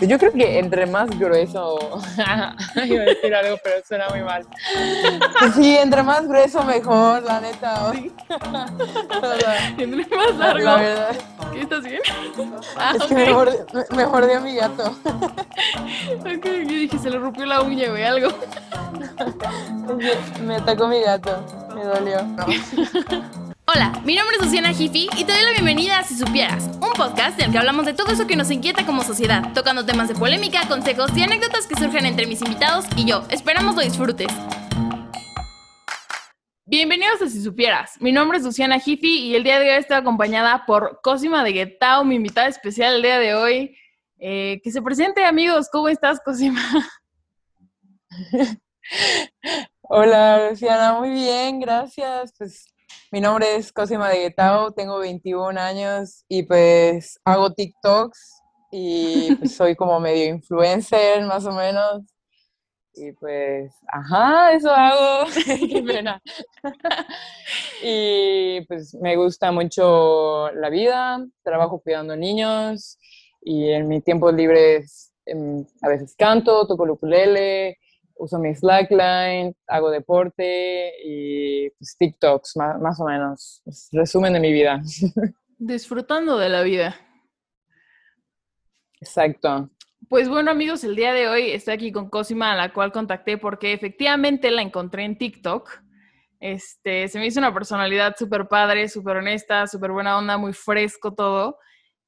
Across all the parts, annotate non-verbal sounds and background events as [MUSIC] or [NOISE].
Yo creo que entre más grueso, [LAUGHS] iba a decir algo, pero suena muy mal. [LAUGHS] Sí, entre más grueso mejor, la neta. Sí. [LAUGHS] entre más largo. La verdad. ¿Qué estás bien? Ah, es que me, mordió, me, mordió, mi gato. Ok, yo dije, se le rompió la uña, güey, algo. me atacó mi gato, me dolió. Hola, mi nombre es Luciana Jiffy y te doy la bienvenida a Si Supieras, un podcast en el que hablamos de todo eso que nos inquieta como sociedad, tocando temas de polémica, consejos y anécdotas que surgen entre mis invitados y yo. Esperamos lo disfrutes. Bienvenidos a Si Supieras. Mi nombre es Luciana Jiffy y el día de hoy estoy acompañada por Cosima de Guetao, mi invitada especial el día de hoy. Eh, que se presente, amigos. ¿Cómo estás, Cosima? [LAUGHS] Hola, Luciana. Muy bien, gracias. Pues mi nombre es Cosima de Guetao, tengo 21 años y pues hago TikToks y pues soy como medio influencer más o menos. Y pues, ajá, eso hago. [LAUGHS] Qué pena. y pues me gusta mucho la vida, trabajo cuidando niños y en mi tiempo libre em, a veces canto, toco el ukulele, uso mi slackline, hago deporte y pues, TikToks, más, o menos. resumen de mi vida. [LAUGHS] Disfrutando de la vida. Exacto. Pues bueno amigos, el día de hoy estoy aquí con Cosima, a la cual contacté porque efectivamente la encontré en TikTok. Este, se me hizo una personalidad súper padre, súper honesta, súper buena onda, muy fresco todo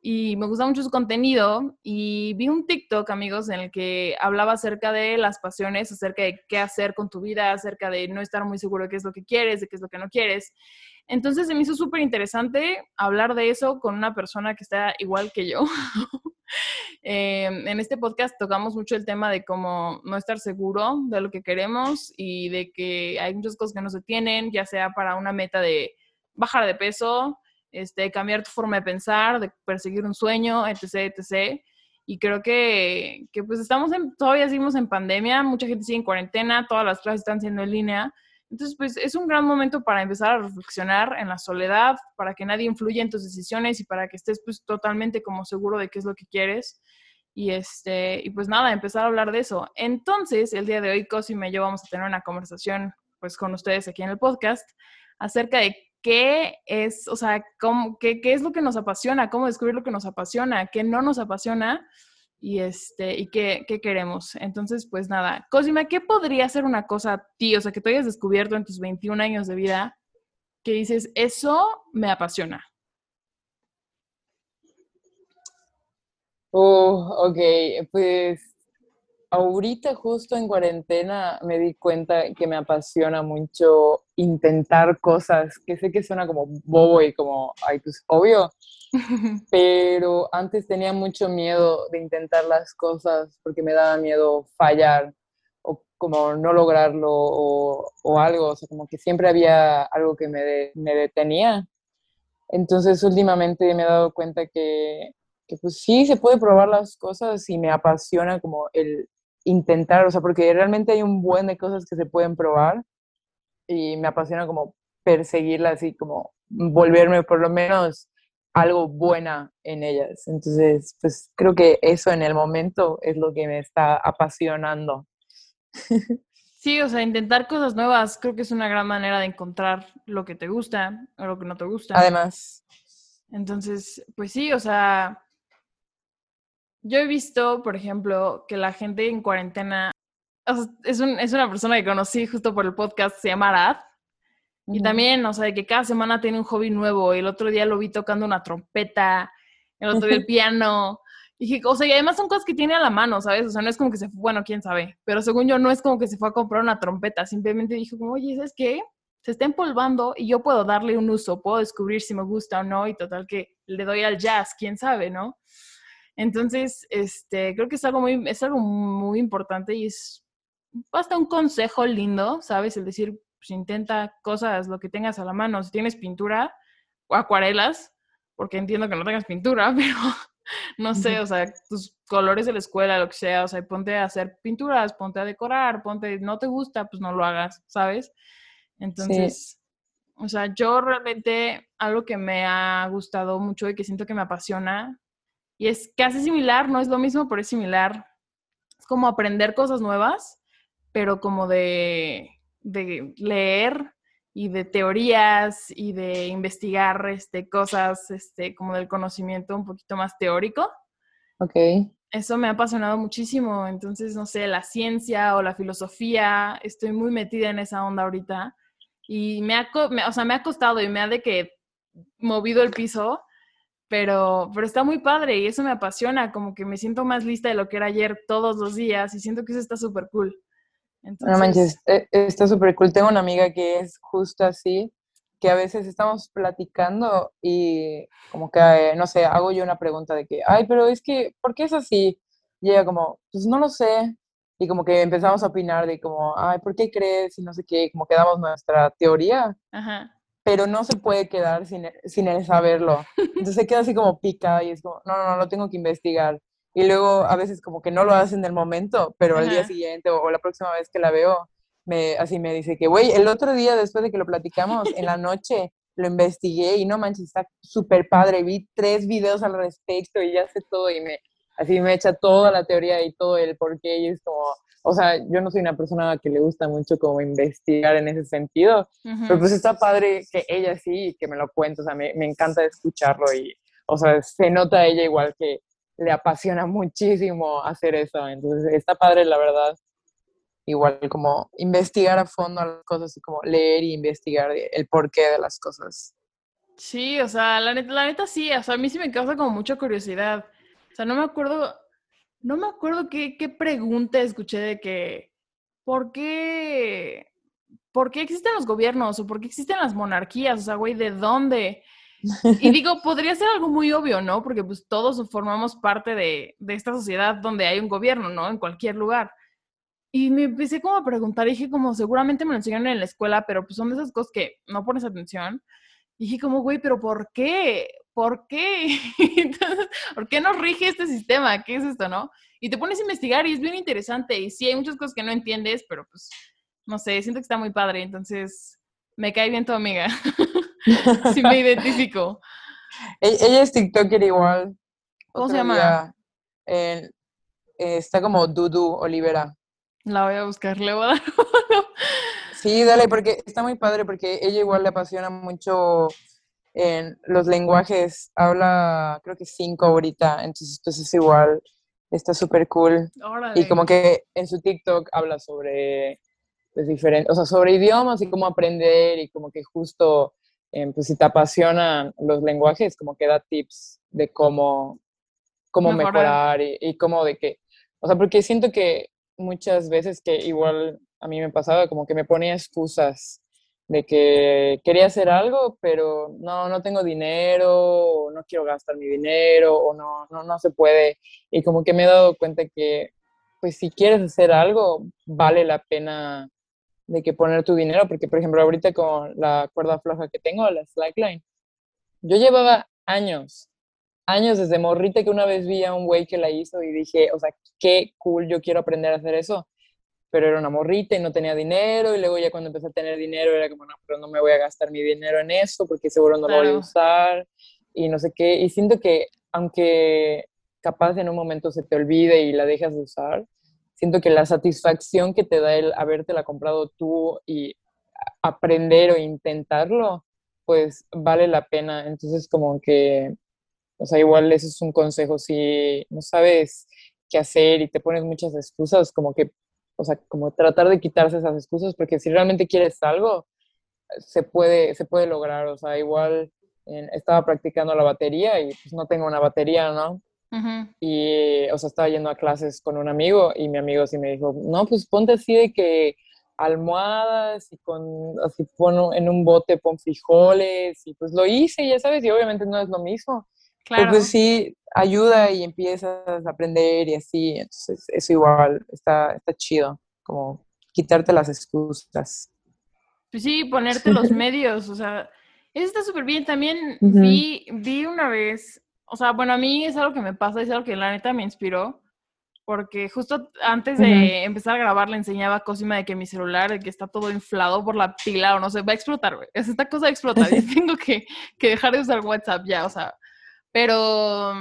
y me gusta mucho su contenido y vi un TikTok, amigos, en el que hablaba acerca de las pasiones, acerca de qué hacer con tu vida, acerca de no estar muy seguro de qué es lo que quieres, de qué es lo que no quieres. Entonces se me hizo súper interesante hablar de eso con una persona que está igual que yo. [LAUGHS] Em, en este podcast tocamos mucho el tema de cómo no estar seguro de lo que queremos y de que hay muchas cosas que no se tienen, ya sea para una meta de bajar de peso, este, cambiar tu forma de pensar, de perseguir un sueño, etc., etc. Y creo que, que pues estamos en, todavía seguimos en pandemia, mucha gente sigue en cuarentena, todas las clases están siendo en línea. Entonces, pues es un gran momento para empezar a reflexionar en la soledad, para que nadie influya en tus decisiones y para que estés pues totalmente como seguro de qué es lo que quieres. Y, este, y pues nada, empezar a hablar de eso. Entonces, el día de hoy, Cosime y yo vamos a tener una conversación pues con ustedes aquí en el podcast acerca de qué es, o sea, cómo, qué, qué, es lo que nos apasiona, cómo descubrir lo que nos apasiona, qué no nos apasiona y, este, y qué, qué queremos. Entonces, pues nada, Cosima, ¿qué podría ser una cosa a ti, o sea, que tú hayas descubierto en tus 21 años de vida, que dices, eso me apasiona? Oh, ok, pues ahorita justo en cuarentena me di cuenta que me apasiona mucho intentar cosas que sé que suena como bobo y como, ay, pues obvio, [LAUGHS] pero antes tenía mucho miedo de intentar las cosas porque me daba miedo fallar o como no lograrlo o, algo, o sea, como que siempre había algo que me, me detenía. Entonces últimamente me he dado cuenta que, que pues sí, se puede probar las cosas y me apasiona como el intentar, o sea, porque realmente hay un buen de cosas que se pueden probar y me apasiona como perseguirlas y como volverme por lo menos algo buena en ellas. Entonces, pues creo que eso en el momento es lo que me está apasionando. [LAUGHS] Sí, o sea, intentar cosas nuevas creo que es una gran manera de encontrar lo que te gusta o lo que no te gusta. Además. Entonces, pues sí, o sea, yo he visto, por ejemplo, que la gente en cuarentena, es, una persona que conocí justo por el podcast, se llama Arad, y también, o sea, que cada semana tiene un hobby nuevo, el otro día lo vi tocando una trompeta, el otro día el [LAUGHS] piano, y dije, o sea, y además son cosas que tiene a la mano, ¿sabes? O sea, no es como que se fue, bueno, quién sabe, pero según yo no es como que se fue a comprar una trompeta, simplemente dijo como, oye, ¿sabes qué? Se está empolvando y yo puedo darle un uso, puedo descubrir si me gusta o no, y total que le doy al jazz, quién sabe, ¿no? Entonces, este, creo que es algo muy, es algo muy importante y es hasta un consejo lindo, ¿sabes? El decir, pues intenta cosas, lo que tengas a la mano. Si tienes pintura o acuarelas, porque entiendo que no tengas pintura, [LAUGHS] pero no sé, o sea, tus colores de la escuela, lo que sea, o sea, ponte a hacer pinturas, ponte a decorar, ponte, no te gusta, pues no lo hagas, ¿sabes? Entonces, o sea, yo realmente algo que me ha gustado mucho y que siento que me apasiona Y es casi similar, no es lo mismo, pero es similar. Es como aprender cosas nuevas, pero como de, de leer y de teorías y de investigar este, cosas este, como del conocimiento un poquito más teórico. Ok. Eso me ha apasionado muchísimo. Entonces, no sé, la ciencia o la filosofía, estoy muy metida en esa onda ahorita. Y me ha, o sea, me ha costado y me ha de que movido el piso, pero, pero está muy padre y eso me apasiona, como que me siento más lista de lo que era ayer todos los días y siento que eso está súper cool. No manches, e, está súper cool. Tengo una amiga que es justo así, que a veces estamos platicando y como que, no sé, hago yo una pregunta de que, ay, pero es que, ¿por qué es así? Y ella como, pues no lo sé. Y como que empezamos a opinar de como, ay, ¿por qué crees? Y no sé qué, como que damos nuestra teoría. Ajá. Pero no se puede quedar sin, sin el saberlo. Entonces se queda así como pica y es como, no, no, no, lo tengo que investigar y luego a veces como que no lo hacen en el momento, pero al día siguiente o, la próxima vez que la veo, me, así me dice que, güey, el otro día después de que lo platicamos, en la [LAUGHS] noche lo investigué y no manches, está súper padre, vi tres videos al respecto y ya sé todo y me, así me echa toda la teoría y todo el por qué y es como, o sea, yo no soy una persona que le gusta mucho como investigar en ese sentido, pero pues está padre que ella sí, que me lo cuente, o sea, me, me encanta escucharlo y, o sea, se nota ella igual que le apasiona muchísimo hacer eso. Entonces, está padre, la verdad. Igual como investigar a fondo las cosas y como leer y investigar el porqué de las cosas. Sí, o sea, la neta, la neta sí, o sea, a mí sí me causa como mucha curiosidad. O sea, no me acuerdo, no me acuerdo qué, qué pregunta escuché de que, ¿por qué, ¿por qué existen los gobiernos o por qué existen las monarquías? O sea, güey, ¿de dónde? Y [LAUGHS] digo, podría ser algo muy obvio, ¿no? Porque pues todos formamos parte de, de, esta sociedad donde hay un gobierno, ¿no? En cualquier lugar. Y me empecé como a preguntar, dije como, seguramente me lo enseñaron en la escuela, pero pues son de esas cosas que no pones atención. Y dije como, güey, pero ¿por qué? ¿Por qué? [LAUGHS] Entonces, ¿por qué nos rige este sistema? ¿Qué es esto, no? Y te pones a investigar y es bien interesante. Y sí, hay muchas cosas que no entiendes, pero pues, no sé, siento que está muy padre. Entonces, me cae bien tu amiga. [LAUGHS] sí me identifico. E-, ella es TikToker igual. ¿Cómo se llama? Eh, está como Dudu Olivera. La voy a buscar, le voy a dar Sí, dale, porque está muy padre, porque ella igual le apasiona mucho en los lenguajes. Habla, creo que cinco ahorita, entonces, entonces igual está súper cool. Y como que en su TikTok habla sobre, pues, diferentes, o sea, sobre idiomas y cómo aprender y como que justo Em, pues si te apasionan los lenguajes, como que da tips de cómo, cómo mejorar, y, cómo de que, o sea, porque siento que muchas veces que igual a mí me pasaba, como que me ponía excusas de que quería hacer algo, pero no, no tengo dinero, no quiero gastar mi dinero, o no, no, no se puede. Y como que me he dado cuenta que, pues si quieres hacer algo, vale la pena de que poner tu dinero, porque por ejemplo ahorita con la cuerda floja que tengo, la slackline, yo llevaba años, años desde morrita que una vez vi a un güey que la hizo y dije, o sea, qué cool, yo quiero aprender a hacer eso, pero era una morrita y no tenía dinero y luego ya cuando empecé a tener dinero era como, no, pero no me voy a gastar mi dinero en eso porque seguro no lo voy a usar y no sé qué, y siento que aunque capaz en un momento se te olvide y la dejas de usar, siento que la satisfacción que te da el habértela comprado tú y aprender o intentarlo, pues vale la pena. Entonces, como que, o sea, igual ese es un consejo. Si no sabes qué hacer y te pones muchas excusas, como que, o sea, como tratar de quitarse esas excusas, porque si realmente quieres algo, se puede, se puede lograr. O sea, igual estaba practicando la batería y pues no tengo una batería, ¿no? Y, o sea, estaba yendo a clases con un amigo y mi amigo sí me dijo, no, pues ponte así de que almohadas y con, así pon en un bote pon frijoles y pues lo hice, ya sabes, y obviamente no es lo mismo. Claro. Pero pues sí, ayuda y empiezas a aprender y así, entonces eso igual está, está chido, como quitarte las excusas. Pues sí, ponerte los [LAUGHS] medios, o sea, eso está súper bien. También vi, vi una vez o sea, bueno, a mí es algo que me pasa, es algo que la neta me inspiró, porque justo antes de empezar a grabar le enseñaba a Cosima de que mi celular, de que está todo inflado por la pila o no sé, va a explotar, güey. Es esta cosa de explotar y [LAUGHS] tengo que, que, dejar de usar WhatsApp ya, o sea. Pero,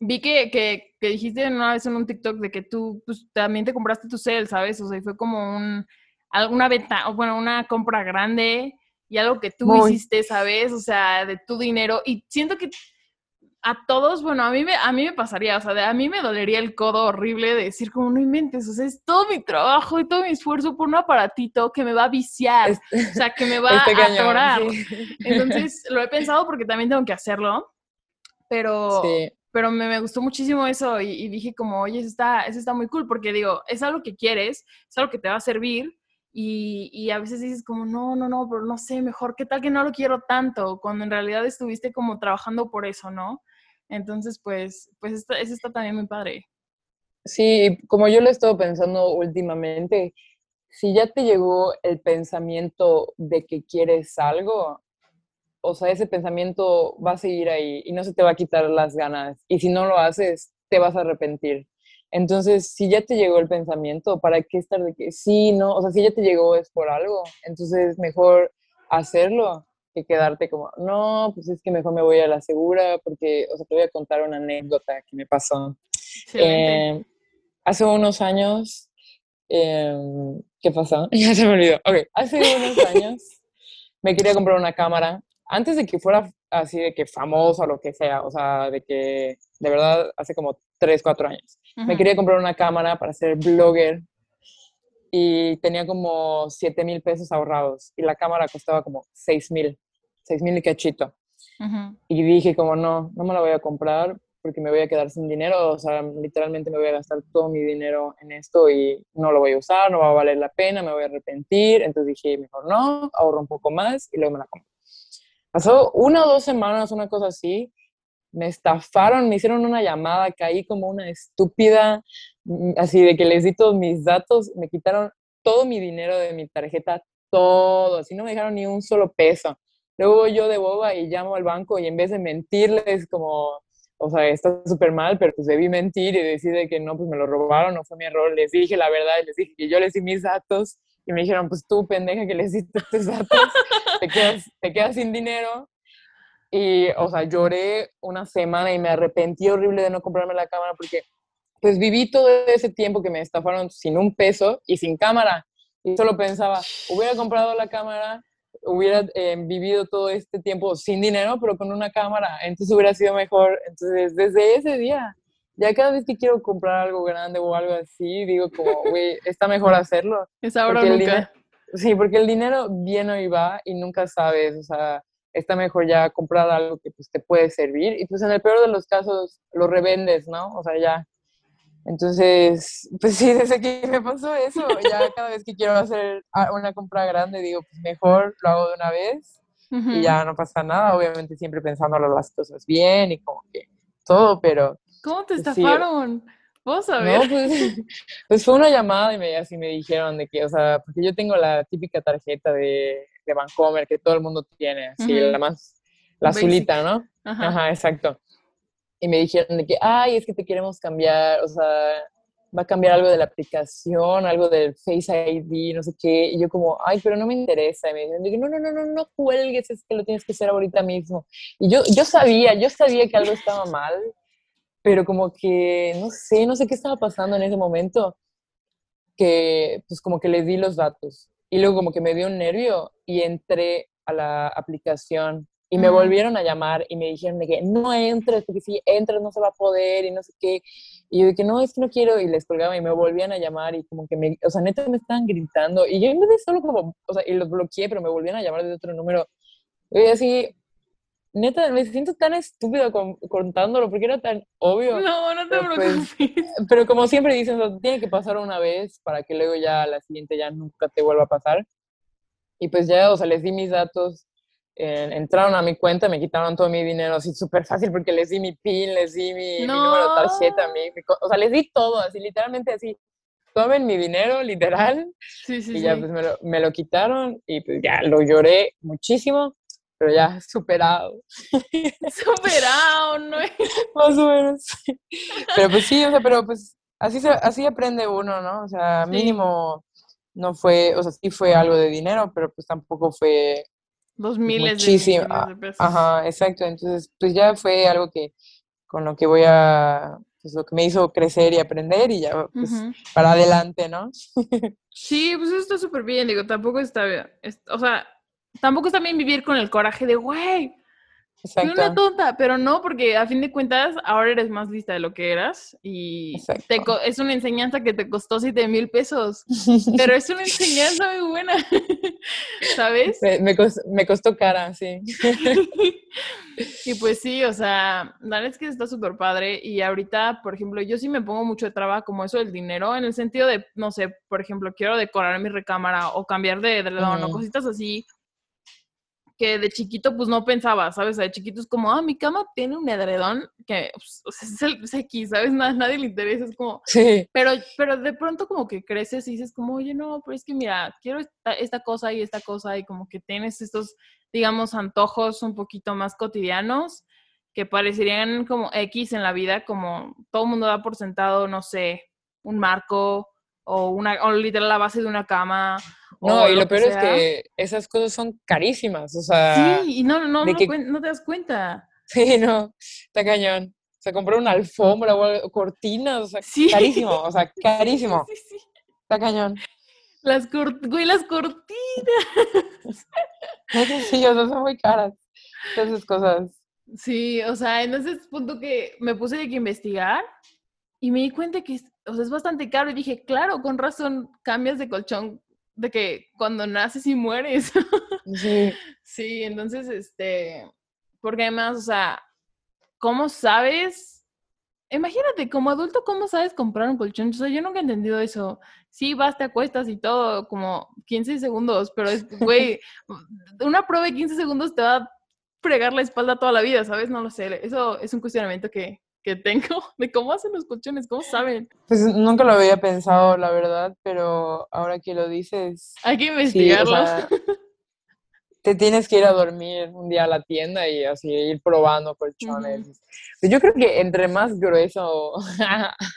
vi que, que, que, dijiste una vez en un TikTok de que tú pues, también te compraste tu cel, ¿sabes? O sea, fue como un, alguna venta, bueno, una compra grande y algo que tú hiciste, ¿sabes? O sea, de tu dinero. Y siento que a todos, bueno, a mí me, a mí me pasaría, o sea, a mí me dolería el codo horrible de decir como no inventes, o sea, es todo mi trabajo y todo mi esfuerzo por un aparatito que me va a viciar, o sea, que me [LAUGHS] va a atorar. [LAUGHS] Entonces, lo he pensado porque también tengo que hacerlo, pero, pero me, me, gustó muchísimo eso y, dije como, oye, eso está, eso está muy cool porque digo, es algo que quieres, es algo que te va a servir y, y, a veces dices como, no, no, no, pero no sé, mejor, ¿qué tal que no lo quiero tanto? Cuando en realidad estuviste como trabajando por eso, ¿no? Entonces, pues, pues eso está también muy padre. Sí, como yo lo he estado pensando últimamente, si ya te llegó el pensamiento de que quieres algo, o sea, ese pensamiento va a seguir ahí y no se te va a quitar las ganas. Y si no lo haces, te vas a arrepentir. Entonces, si ya te llegó el pensamiento, ¿para qué estar de que sí, no? O sea, si ya te llegó es por algo. Entonces, mejor hacerlo que quedarte como, no, pues es que mejor me voy a la segura, porque, o sea, te voy a contar una anécdota que me pasó. Eh, hace unos años, em, ¿qué pasó? [LAUGHS] Ya se me olvidó. Ok, hace unos años me quería comprar una cámara, antes de que fuera así de que famosa o lo que sea, o sea, de que de verdad hace como 3, 4 años. Me quería comprar una cámara para ser blogger y tenía como 7 mil pesos ahorrados y la cámara costaba como 6 mil seis mil y cachito. Y dije como no, no me la voy a comprar porque me voy a quedar sin dinero, o sea, literalmente me voy a gastar todo mi dinero en esto y no lo voy a usar, no va a valer la pena, me voy a arrepentir, entonces dije, mejor no, ahorro un poco más y luego me la compro. Pasó una o dos semanas, una cosa así, me estafaron, me hicieron una llamada, caí como una estúpida, mm, así de que les di todos mis datos, me quitaron todo mi dinero de mi tarjeta, todo, así no me dejaron ni un solo peso. Luego yo de boba y llamo al banco y en vez de mentirles como, o sea, está súper mal, pero pues debí mentir y decir que no, pues me lo robaron, no fue mi error. Les dije la verdad, les dije que yo les di mis datos y me dijeron, pues tú, pendeja, que les diste tus datos, te quedas, te quedas sin dinero. Y, o sea, lloré una semana y me arrepentí horrible de no comprarme la cámara porque, pues viví todo ese tiempo que me estafaron sin un peso y sin cámara. Y solo pensaba, hubiera comprado la cámara, hubiera eh, vivido todo este tiempo sin dinero, pero con una cámara, entonces hubiera sido mejor. Entonces, desde ese día, ya cada vez que quiero comprar algo grande o algo así, digo como, [LAUGHS] güey, está mejor hacerlo. Es ahora nunca. sí, porque el dinero viene y va y nunca sabes, o sea, está mejor ya comprar algo que pues te puede servir y pues en el peor de los casos lo revendes, ¿no? O sea, ya entonces, pues sí, [LAUGHS] desde que me pasó eso, ya cada vez que quiero hacer una compra grande, digo, pues mejor lo hago de una vez y ya no pasa nada, obviamente siempre pensándolo las cosas bien y como que todo, pero... ¿Cómo te pues estafaron? ¿Vos sabés? No, pues, [LAUGHS] pues, fue una llamada y me, así me dijeron de que, o sea, porque yo tengo la típica tarjeta de, de Vancomer que todo el mundo tiene, así, la más, la azulita, ¿no? Ajá, exacto y me dijeron de que, ay, es que te queremos cambiar, o sea, va a cambiar algo de la aplicación, algo del Face ID, no sé qué, y yo como, ay, pero no me interesa, y me dijeron, no, no, no, no, no cuelgues, es que lo tienes que hacer ahorita mismo. Y yo, yo sabía, yo sabía que algo estaba mal, pero como que, no sé, no sé qué estaba pasando en ese momento, que pues como que le di los datos, y luego como que me dio un nervio y entré a la aplicación y me volvieron a llamar y me dijeron de que no entres, porque si entras no se va a poder y no sé qué. Y yo de que no, es que no quiero y les colgaba y me volvían a llamar y como que me, o sea, neta me estaban gritando. Y yo en vez de solo como, o sea, y los bloqueé, pero me volvían a llamar de otro número. Y así, neta, me siento tan estúpido contándolo porque era tan obvio. No, no te pues, preocupes. [LAUGHS] pero como siempre dicen, tiene que pasar una vez para que luego ya la siguiente ya nunca te vuelva a pasar. Y pues ya, o sea, les di mis datos entraron a mi cuenta, me quitaron todo mi dinero así súper fácil porque les di mi PIN, les di mi, número de tarjeta, mi, o sea, les di todo, así literalmente así, tomen mi dinero, [LAUGHS] literal. Sí, sí, y ya pues me lo, me lo, quitaron y pues ya lo lloré muchísimo, pero ya superado. [LAUGHS] Superado, ¿no? [LAUGHS] Más o menos. Pero pues sí, o sea, pero pues así, se, así aprende uno, ¿no? O sea, mínimo no fue, o sea, sí fue algo de dinero, pero pues tampoco fue Dos miles, de, pesos. Ajá, exacto. Entonces, pues ya fue algo que con lo que voy a, pues lo que me hizo crecer y aprender y ya, pues, para adelante, ¿no? Sí, pues eso está súper bien, digo, tampoco está bien, es- o sea, tampoco está bien vivir con el coraje de, güey, Fui una Exacto. tonta, pero no, porque a fin de cuentas ahora eres más lista de lo que eras y Exacto. te co- es una enseñanza que te costó 7 mil pesos, [LAUGHS] pero es una enseñanza muy buena, [LAUGHS] ¿sabes? Me, me cos- me costó cara, sí. [LAUGHS] Y pues sí, o sea, la verdad es que está súper padre y ahorita, por ejemplo, yo sí me pongo mucho de traba como eso del dinero, en el sentido de, no sé, por ejemplo, quiero decorar mi recámara o cambiar de edredón o Ujú. cositas así que de chiquito pues no pensaba, ¿sabes? De chiquito es como, ah, mi cama tiene un edredón que pues, [LAUGHS] es, el, es X, ¿sabes? Na- nadie le interesa, es como, Sí, pero, pero de pronto como que creces y dices como, oye, no, pero es que mira, quiero esta, esta cosa y esta cosa y como que tienes estos, digamos, antojos un poquito más cotidianos que parecerían como X en la vida, como todo el mundo da por sentado, no sé, un marco o una, o literal la base de una cama. No, o y lo que peor es que esas cosas son carísimas, o sea, Sí, y no, no, no, que- no te das cuenta. [LAUGHS] sí, no, está cañón. O sea, comprar una alfombra o cortinas, o sea, Sí. carísimo, o sea, [LAUGHS] carísimo, Sí, sí. está cañón. Las, cort güey, las cortinas. [LAUGHS] Sí, o sea, son muy caras, esas cosas. Sí, o sea, en ese punto que me puse de que investigar y me di cuenta que o sea, es bastante caro y dije, claro, con razón cambias de colchón de que cuando naces y mueres. [LAUGHS] Sí, sí, entonces, este, porque además, o sea, ¿cómo sabes? Imagínate, como adulto, ¿cómo sabes comprar un colchón? O sea, yo nunca he entendido eso. Sí, vas, te acuestas y todo, como 15 segundos, pero es, [LAUGHS] güey, una prueba de 15 segundos te va a fregar la espalda toda la vida, ¿sabes? No lo sé. Eso es un cuestionamiento que, que tengo [LAUGHS] de cómo hacen los colchones, cómo saben. pues nunca lo había pensado, la verdad, pero ahora que lo dices, Hay que sí, o investigarlo. sea, [LAUGHS] te tienes que ir a dormir un día a la tienda y así ir probando colchones. Pues Yo creo que entre más grueso, [LAUGHS]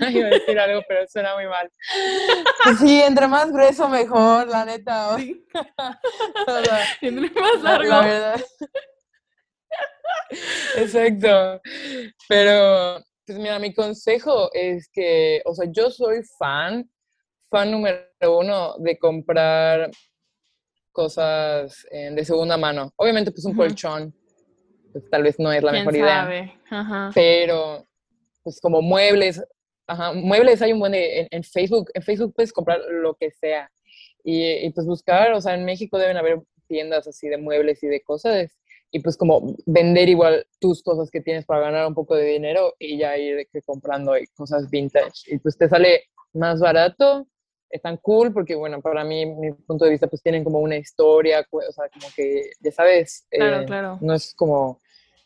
iba a decir algo, pero suena muy mal. Pues Sí, entre más grueso mejor, la neta. o Sí, sea, la- entre más la, largo. la verdad. [LAUGHS] Exacto. Pero, pues mira, mi consejo es que, o sea, yo soy fan, fan número uno de comprar cosas eh, de segunda mano. Obviamente, pues un colchón, pues tal vez no es la ¿Quién mejor idea? Ajá. pero pues como muebles, ajá, muebles hay un buen de, en, en Facebook, en Facebook puedes comprar lo que sea. Y, y, pues buscar, o sea, en México deben haber tiendas así de muebles y de cosas, y pues como vender igual tus cosas que tienes para ganar un poco de dinero y ya ir comprando cosas vintage. Y pues te sale más barato, están cool porque, bueno, para mí, mi punto de vista, pues tienen como una historia, o sea, como que, ya sabes, Claro, eh, claro. no es como,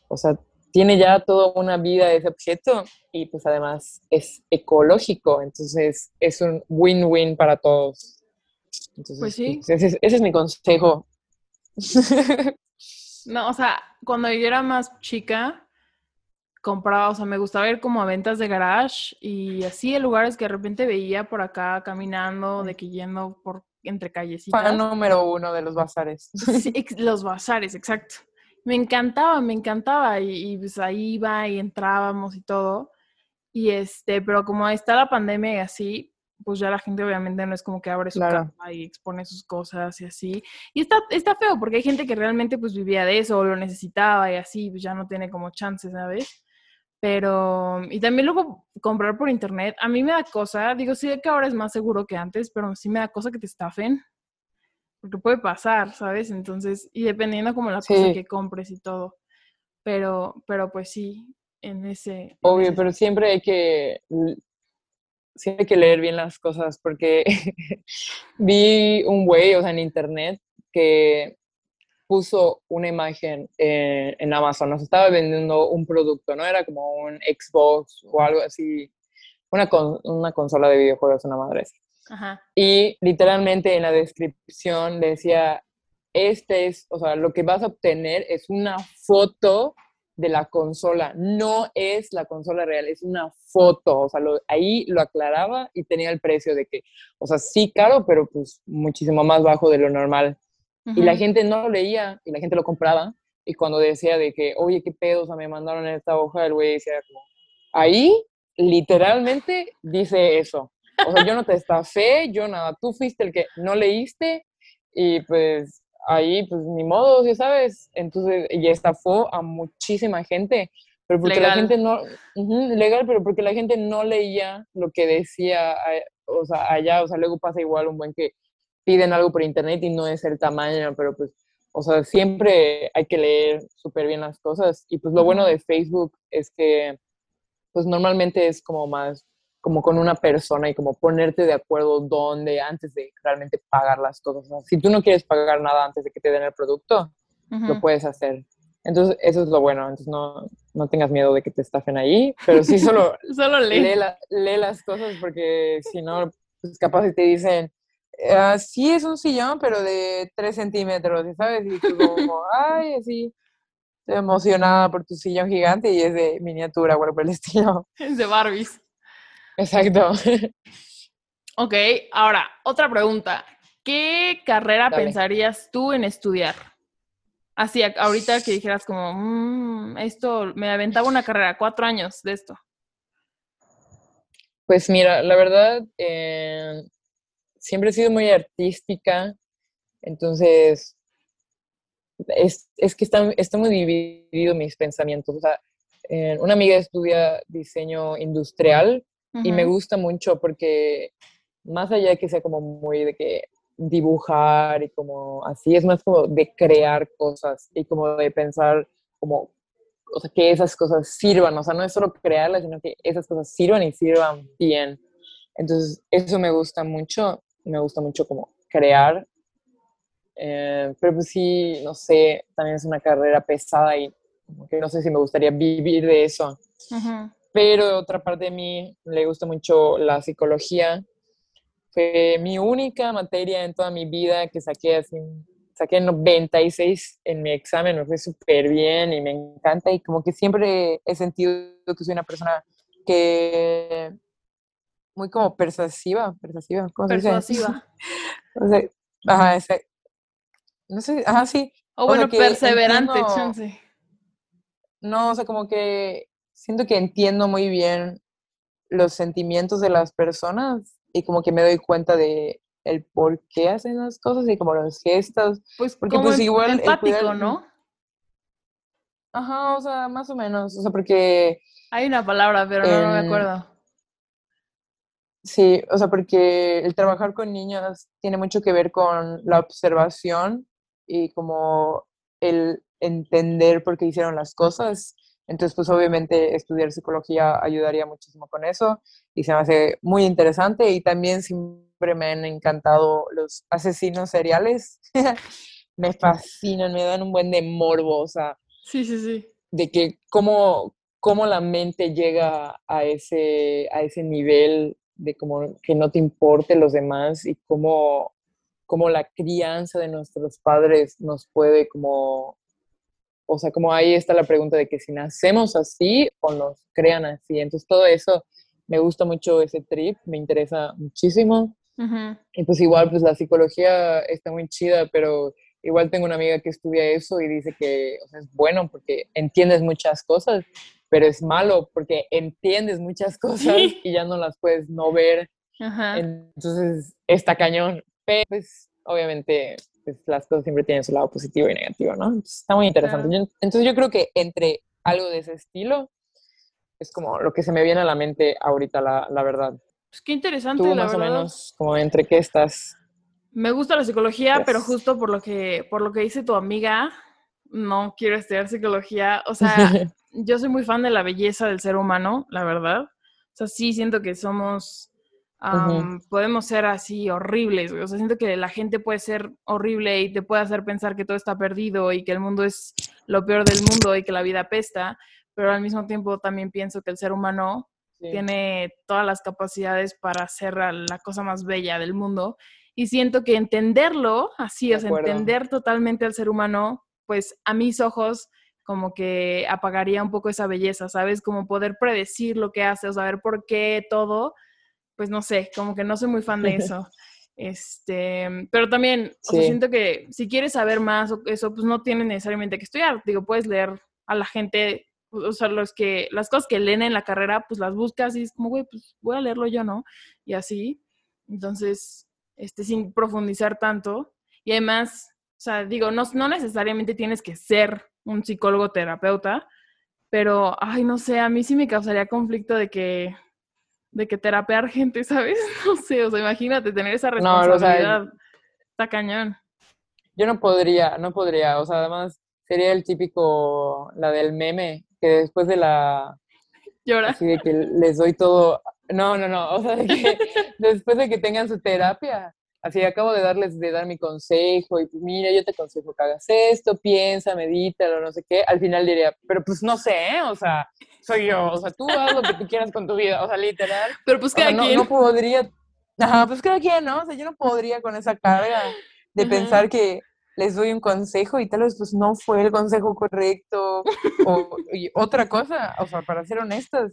o sea, tiene ya toda una vida ese objeto y pues además es ecológico, entonces es un win-win para todos. Entonces, Pues sí. ese, es, ese es mi consejo. [LAUGHS] No, o sea, cuando yo era más chica, compraba, o sea, me gustaba ir como a ventas de garage y así en lugares que de repente veía por acá caminando, de que yendo por entre callecitas. Fan número uno de los bazares. Sí, [LAUGHS] los bazares, exacto. Me encantaba, me encantaba y, y, pues ahí iba y entrábamos y todo. Y este, pero como está la pandemia y así, pues ya la gente obviamente no es como que abre su Claro. casa y expone sus cosas y así. Y está, está feo porque hay gente que realmente pues vivía de eso o lo necesitaba y así, pues ya no tiene como chance, ¿sabes? Pero, y también luego comprar por internet, a mí me da cosa, digo, sí que ahora es más seguro que antes, pero sí me da cosa que te estafen, porque puede pasar, ¿sabes? Entonces, y dependiendo como la cosa Sí. que compres y todo, pero, pero pues sí, en ese... en Obvio, ese pero siempre hay que siempre hay que leer bien las cosas porque [LAUGHS] vi un güey, o sea, en internet que puso una imagen en, en Amazon, nos estaba vendiendo un producto, no era como un Xbox o algo así, una, con- una consola de videojuegos, una madre así. Ajá. Y literalmente en la descripción decía, este es, o sea, lo que vas a obtener es una foto de la consola, no es la consola real, es una foto, o sea, lo- ahí lo aclaraba y tenía el precio de que, o sea, sí caro, pero pues muchísimo más bajo de lo normal. Y la gente no lo leía y la gente lo compraba. Y cuando decía de que, oye, qué pedo, o sea, me mandaron esta hoja, el güey decía como, ahí literalmente dice eso. O sea, yo no te estafé, yo nada, tú fuiste el que no leíste y pues ahí, pues ni modo, ya sabes. Entonces, y estafó a muchísima gente, pero porque la gente no, legal, pero porque la gente no leía lo que decía, o sea, allá, o sea, luego pasa igual un buen que piden algo por internet y no es el tamaño, pero pues, o sea, siempre hay que leer súper bien las cosas. Y pues lo bueno de Facebook es que, pues normalmente es como más como con una persona y como ponerte de acuerdo dónde antes de realmente pagar las cosas. si tú no quieres pagar nada antes de que te den el producto, lo puedes hacer. Entonces, eso es lo bueno. Entonces, no, no tengas miedo de que te estafen ahí, pero sí solo, [LAUGHS] solo lee. Lee, las cosas porque si no, pues capaz si te dicen, ah, sí es un sillón, pero de 3 centímetros, ¿sabes? Y tú como, [LAUGHS] ay, así, emocionada por tu sillón gigante y es de miniatura, bueno, por el estilo. Es de Barbies. Exacto. Ok, ahora, otra pregunta. ¿Qué carrera pensarías tú en estudiar? Así, ahorita que dijeras como, mmm, esto, me aventaba una carrera, cuatro años de esto. Pues mira, la verdad, eh, siempre he sido muy artística, entonces es, que están, muy divididos mis pensamientos. O sea, eh, una amiga estudia diseño industrial y me gusta mucho porque más allá de que sea como muy de que dibujar y como así, es más como de crear cosas y como de pensar como, o sea, que esas cosas sirvan, o sea, no es solo crearlas, sino que esas cosas sirvan y sirvan bien. Entonces, eso me gusta mucho, me gusta mucho como crear, eh, pero pues sí, no sé, también es una carrera pesada y como que no sé si me gustaría vivir de eso pero otra parte de mí le gusta mucho la psicología. Fue mi única materia en toda mi vida que saqué así, saqué 96 en mi examen, me fue súper bien y me encanta y como que siempre he sentido que soy una persona que muy como persuasiva, persuasiva, ¿cómo se persuasiva. [LAUGHS] no sé, ajá, ese, no sé, ajá, sí. O, bueno, perseverante, chance. No, o sea, como que siento que entiendo muy bien los sentimientos de las personas y como que me doy cuenta de el por qué hacen las cosas y como los gestos. Pues porque pues igual empático, ¿no? Ajá, o sea, más o menos, o sea, porque hay una palabra, pero no, me acuerdo. Sí, o sea, porque el trabajar con niños tiene mucho que ver con la observación y como el entender por qué hicieron las cosas entonces, pues obviamente estudiar psicología ayudaría muchísimo con eso y se me hace muy interesante y también siempre me han encantado los asesinos seriales. [LAUGHS] me fascinan, me dan un buen de morbo, o sea. Sí, sí, sí. De que cómo, cómo la mente llega a ese, a ese nivel de como que no te importe los demás y cómo, cómo la crianza de nuestros padres nos puede como o sea, como ahí está la pregunta de que si nacemos así o nos crean así. Entonces, todo eso, me gusta mucho ese trip, me interesa muchísimo. Y pues igual, pues la psicología está muy chida, pero igual tengo una amiga que estudia eso y dice que o sea, es bueno porque entiendes muchas cosas, pero es malo porque entiendes muchas cosas y ya no las puedes no ver. Entonces, está cañón. Pero pues, obviamente, pues, las cosas siempre tienen su lado positivo y negativo, ¿no? está muy interesante. entonces yo creo que entre algo de ese estilo es como lo que se me viene a la mente ahorita, la, la verdad. Pues qué interesante, Tú, más o menos, como entre qué estás. Me gusta la psicología, pero pues justo por lo que por lo que dice tu amiga, no quiero estudiar psicología. O sea, [LAUGHS] yo soy muy fan de la belleza del ser humano, la verdad. O sea, sí siento que somos Podemos ser así horribles, o sea, siento que la gente puede ser horrible y te puede hacer pensar que todo está perdido y que el mundo es lo peor del mundo y que la vida pesta, pero al mismo tiempo también pienso que el ser humano tiene todas las capacidades para ser la cosa más bella del mundo. Y siento que entenderlo así, o sea, entender totalmente al ser humano, pues a mis ojos como que apagaría un poco esa belleza, ¿sabes? Como poder predecir lo que hace, o saber por qué todo pues no sé, como que no soy muy fan de eso. [LAUGHS] Este, pero también, o sea, siento que si quieres saber más o eso, pues no tiene necesariamente que estudiar. Digo, puedes leer a la gente o sea, los que, las cosas que leen en la carrera, pues las buscas y es como, güey, pues voy a leerlo yo, ¿no? Y así. Entonces, este, sin profundizar tanto. Y además, o sea, digo, no, no necesariamente tienes que ser un psicólogo terapeuta, pero, ay, no sé, a mí sí me causaría conflicto de que, de que terapear gente, ¿sabes? [LAUGHS] No sé, o sea, imagínate tener esa responsabilidad. Está cañón. Yo no podría, no podría, o sea, además sería el típico, la del meme, que después de la... Llora. Así de que les doy todo, no, no, no, o sea, de que [LAUGHS] después de que tengan su terapia, así acabo de darles, de dar mi consejo, y pues mira, yo te aconsejo que hagas esto, piensa, medita, o no sé qué, al final diría, pero pues no sé, ¿eh? o sea, soy yo, o sea, tú haz lo que tú quieras con tu vida, o sea, literal. [LAUGHS] Pero pues cada quien. No, podría, ajá, pues cada quien, ¿no? O sea, yo no podría con esa carga de pensar que les doy un consejo y tal vez pues no fue el consejo correcto o otra cosa, o sea, para ser honestas,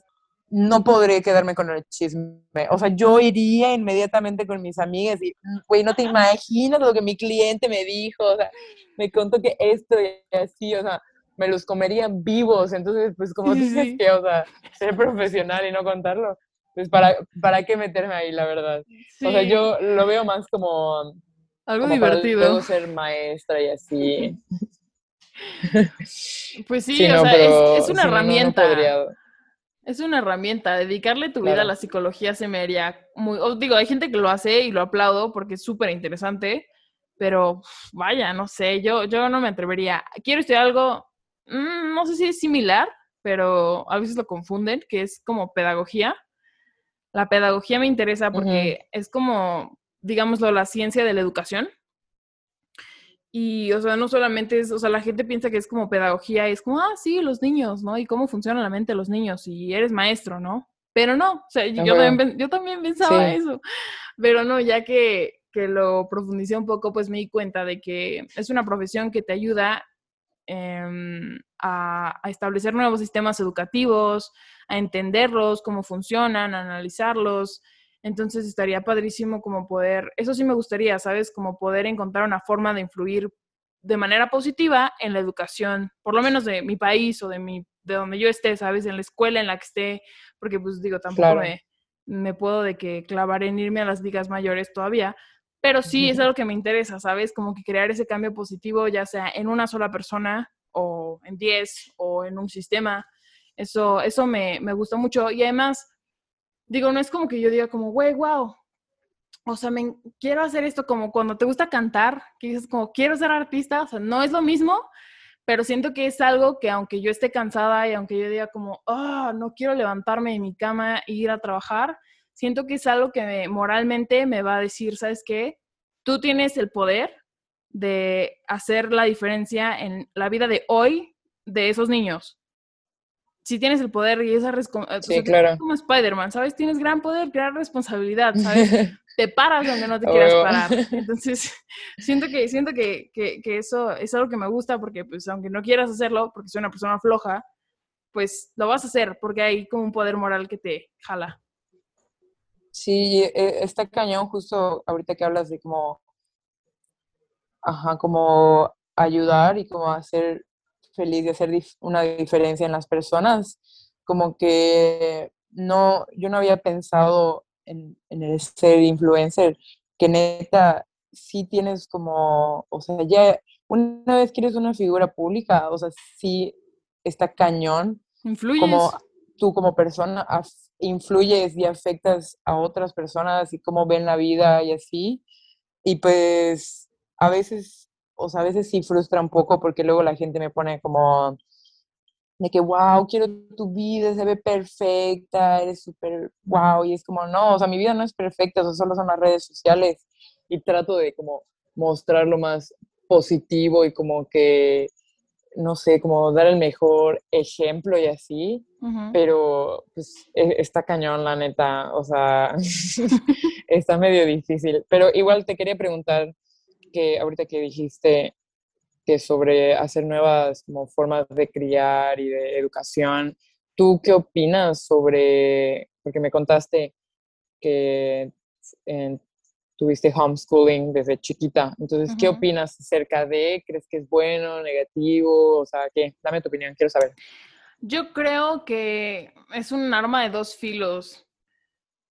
no podré quedarme con el chisme. O sea, yo iría inmediatamente con mis amigas y, güey, no te imaginas lo que mi cliente me dijo, o sea, me contó que esto y así, o sea, me los comerían vivos. Entonces, pues, como dices que, o sea, ser profesional y no contarlo, pues, ¿para, para qué meterme ahí, la verdad? O sea, yo lo veo más como... Algo divertido. Para ser maestra y así. [LAUGHS] Pues sí, o sea, es, una herramienta. Es una herramienta. Dedicarle tu vida a la psicología se me haría muy. digo, hay gente que lo hace y lo aplaudo porque es súper interesante, pero vaya, no sé, yo, yo no me atrevería. Quiero estudiar algo, mm, no sé si es similar, pero a veces lo confunden, que es como pedagogía. La pedagogía me interesa porque es como, digámoslo, la ciencia de la educación. Y, o sea, no solamente es, o sea, la gente piensa que es como pedagogía y es como, ah, sí, los niños, ¿no? Y cómo funciona la mente de los niños y eres maestro, ¿no? Pero no, o sea, yo, también, yo también pensaba eso, pero no, ya que, que lo profundicé un poco, pues me di cuenta de que es una profesión que te ayuda em, a, a, establecer nuevos sistemas educativos, a entenderlos, cómo funcionan, a analizarlos, entonces estaría padrísimo como poder, eso sí me gustaría, ¿sabes? Como poder encontrar una forma de influir de manera positiva en la educación, por lo menos de mi país o de mi, de donde yo esté, ¿sabes? En la escuela en la que esté, porque pues digo, tampoco me, me, puedo de que clavar en irme a las ligas mayores todavía, pero sí es algo que me interesa, ¿sabes? Como que crear ese cambio positivo, ya sea en una sola persona o en diez o en un sistema, eso, eso me, me gusta mucho y además digo, no es como que yo diga como, güey, wow. O sea, me, quiero hacer esto como cuando te gusta cantar, que dices como, quiero ser artista, o sea, no es lo mismo, pero siento que es algo que aunque yo esté cansada y aunque yo diga como, ah, no quiero levantarme de mi cama e ir a trabajar, siento que es algo que moralmente me va a decir, ¿sabes qué? Tú tienes el poder de hacer la diferencia en la vida de hoy de esos niños si tienes el poder y esa responsabilidad, sí, claro. como Spider-Man, ¿sabes? Tienes gran poder, gran responsabilidad, [LAUGHS] ¿sabes? te paras donde no te quieras parar. [LAUGHS] Entonces, [LAUGHS] siento que, siento que, que, que, eso es algo que me gusta porque, pues, aunque no quieras hacerlo, porque soy una persona floja, pues lo vas a hacer porque hay como un poder moral que te jala. Sí, e, está cañón justo ahorita que hablas de como, ajá, como ayudar y como hacer feliz de hacer una diferencia en las personas, como que no, yo no había pensado en, el ser influencer, que neta, sí tienes como, o sea, ya una vez que eres una figura pública, o sea, sí está cañón. Influyes. Como tú como persona influyes y afectas a otras personas y cómo ven la vida y así. Y pues a veces o sea, a veces sí frustra un poco porque luego la gente me pone como de que, wow, quiero tu vida, se ve perfecta, eres súper wow, y es como, no, o sea, mi vida no es perfecta, o sea, solo son las redes sociales y trato de como mostrar lo más positivo y como que, no sé, como dar el mejor ejemplo y así, pero pues e, está cañón, la neta, o sea, [LAUGHS] está medio difícil, pero igual te quería preguntar, que ahorita que dijiste que sobre hacer nuevas como formas de criar y de educación, ¿tú qué opinas sobre, porque me contaste que tuviste homeschooling desde chiquita, entonces, ¿qué opinas acerca de, crees que es bueno, negativo, o sea, qué? Dame tu opinión, quiero saber. Yo creo que es un arma de dos filos,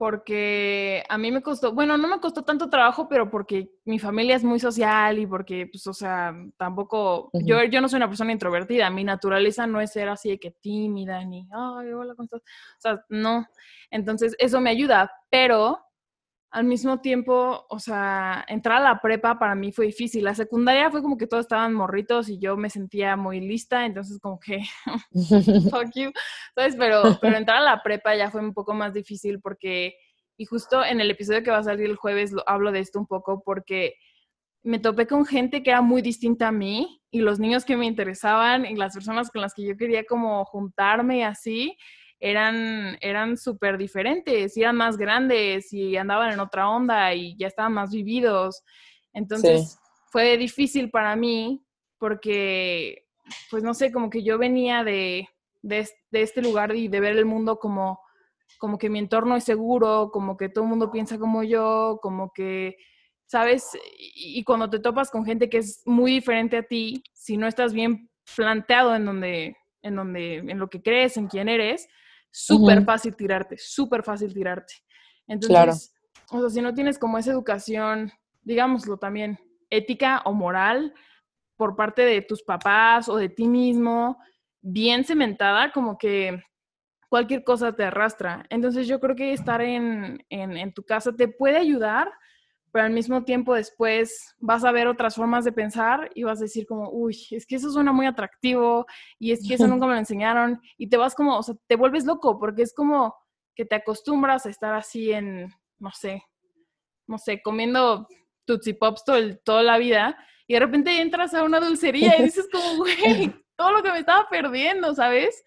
porque a mí me costó, bueno, no me costó tanto trabajo, pero porque mi familia es muy social y porque, pues, o sea, tampoco, yo, yo no soy una persona introvertida, mi naturaleza no es ser así de que tímida, ni, ay, hola, ¿cómo estás? O sea, no. Entonces, eso me ayuda, pero al mismo tiempo, o sea, entrar a la prepa para mí fue difícil. La secundaria fue como que todos estaban morritos y yo me sentía muy lista, entonces como que, [LAUGHS] fuck you, ¿sabes? Pero, pero entrar a la prepa ya fue un poco más difícil porque, y justo en el episodio que va a salir el jueves lo, hablo de esto un poco porque me topé con gente que era muy distinta a mí y los niños que me interesaban y las personas con las que yo quería como juntarme y así eran, eran súper diferentes, y eran más grandes y andaban en otra onda y ya estaban más vividos. Entonces fue difícil para mí porque, pues no sé, como que yo venía de, de, este lugar y de ver el mundo como, como que mi entorno es seguro, como que todo el mundo piensa como yo, como que, ¿sabes? Y, cuando te topas con gente que es muy diferente a ti, si no estás bien planteado en donde, en donde, en lo que crees, en quién eres, súper fácil tirarte, súper fácil tirarte. Entonces, o sea, si no tienes como esa educación, digámoslo también, ética o moral por parte de tus papás o de ti mismo, bien cementada, como que cualquier cosa te arrastra. Entonces yo creo que estar en, en, en tu casa te puede ayudar, pero al mismo tiempo después vas a ver otras formas de pensar y vas a decir como, uy, es que eso suena muy atractivo y es que eso nunca me lo enseñaron y te vas como, o sea, te vuelves loco porque es como que te acostumbras a estar así en, no sé, no sé, comiendo Tootsie Pops todo toda la vida y de repente entras a una dulcería y dices como, [LAUGHS] güey, todo lo que me estaba perdiendo, ¿sabes?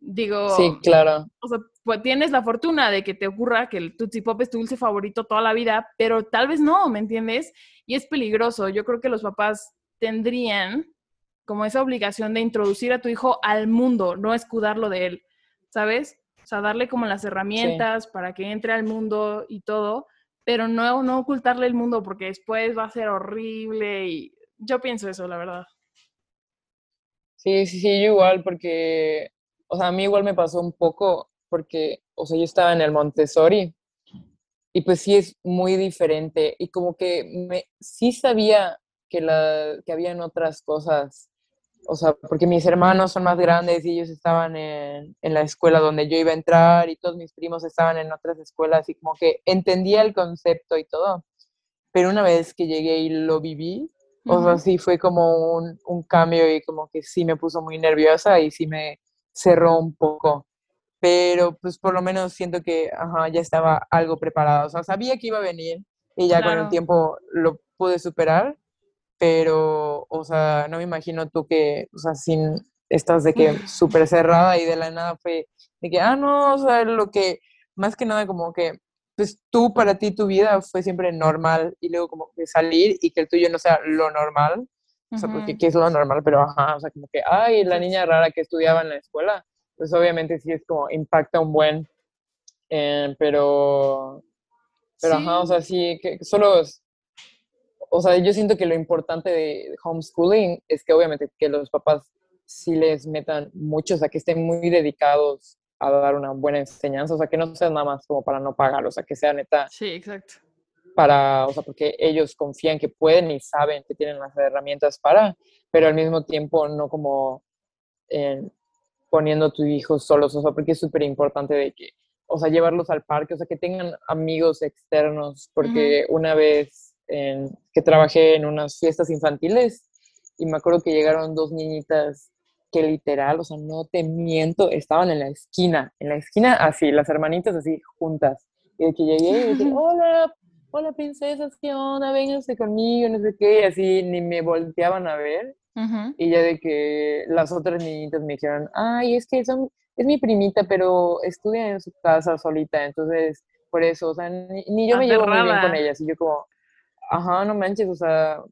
Digo, sí, claro. O sea, pues tienes la fortuna de que te ocurra que el Tootsie Pop es tu dulce favorito toda la vida, pero tal vez no, ¿me entiendes? Y es peligroso. Yo creo que los papás tendrían como esa obligación de introducir a tu hijo al mundo, no escudarlo de él, ¿sabes? O sea, darle como las herramientas para que entre al mundo y todo, pero no, no ocultarle el mundo porque después va a ser horrible y yo pienso eso, la verdad. Sí, sí, sí, yo igual, porque o sea, a mí igual me pasó un poco porque, o sea, yo estaba en el Montessori y pues sí es muy diferente y como que me, sí sabía que, la, que habían otras cosas, o sea, porque mis hermanos son más grandes y ellos estaban en, en la escuela donde yo iba a entrar y todos mis primos estaban en otras escuelas y como que entendía el concepto y todo, pero una vez que llegué y lo viví, o sea, sí fue como un, un cambio y como que sí me puso muy nerviosa y sí me cerró un poco, pero pues por lo menos siento que ajá, ya estaba algo preparado, o sea, sabía que iba a venir y ya con el tiempo lo pude superar, pero, o sea, no me imagino tú que, o sea, sin, estás de que [LAUGHS] súper cerrada y de la nada fue de que, ah, no, o sea, lo que, más que nada como que, pues tú, para ti, tu vida fue siempre normal y luego como que salir y que el tuyo no sea lo normal, o sea, porque ¿qué es lo normal? Pero ajá, o sea, como que, ay, la niña rara que estudiaba en la escuela, pues obviamente sí es como, impacta un buen, eh, pero, pero ajá, o sea, sí, que solo, o sea, yo siento que lo importante de homeschooling es que obviamente que los papás sí les metan mucho, o sea, que estén muy dedicados a dar una buena enseñanza, o sea, que no sea nada más como para no pagar, o sea, que sea neta. Sí, exacto para, o sea, porque ellos confían que pueden y saben que tienen las herramientas para, pero al mismo tiempo no como poniendo a tu hijo solos, o sea, porque es súper importante de que, o sea, llevarlos al parque, o sea, que tengan amigos externos, porque una vez que trabajé en unas fiestas infantiles y me acuerdo que llegaron dos niñitas que literal, o sea, no te miento, estaban en la esquina, en la esquina así, las hermanitas así juntas. Y de que llegué y dije, [LAUGHS] hola, hola princesas, ¿qué onda? Vénganse conmigo, no sé qué, y así ni me volteaban a ver. Y ya de que las otras niñitas me dijeron, ay, es que son, es mi primita, pero estudia en su casa solita, entonces, por eso, o sea, ni, yo me llevo muy bien con ellas. Y yo como, ajá, no manches, o sea,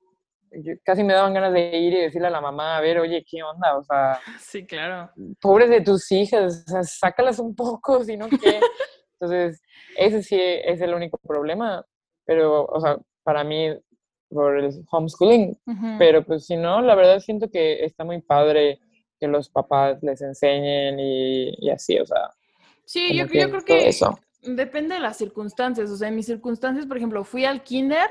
casi me daban ganas de ir y decirle a la mamá, a ver, oye, ¿qué onda? O sea, [LAUGHS] sí, claro. Pobres de tus hijas, o sea, sácalas un poco, si no, ¿qué? [LAUGHS] Entonces, ese sí es el único problema pero, o sea, para mí, por el homeschooling, pero pues si no, la verdad siento que está muy padre que los papás les enseñen y, así, o sea. Sí, yo, yo, creo que eso. depende de las circunstancias. O sea, en mis circunstancias, por ejemplo, fui al kinder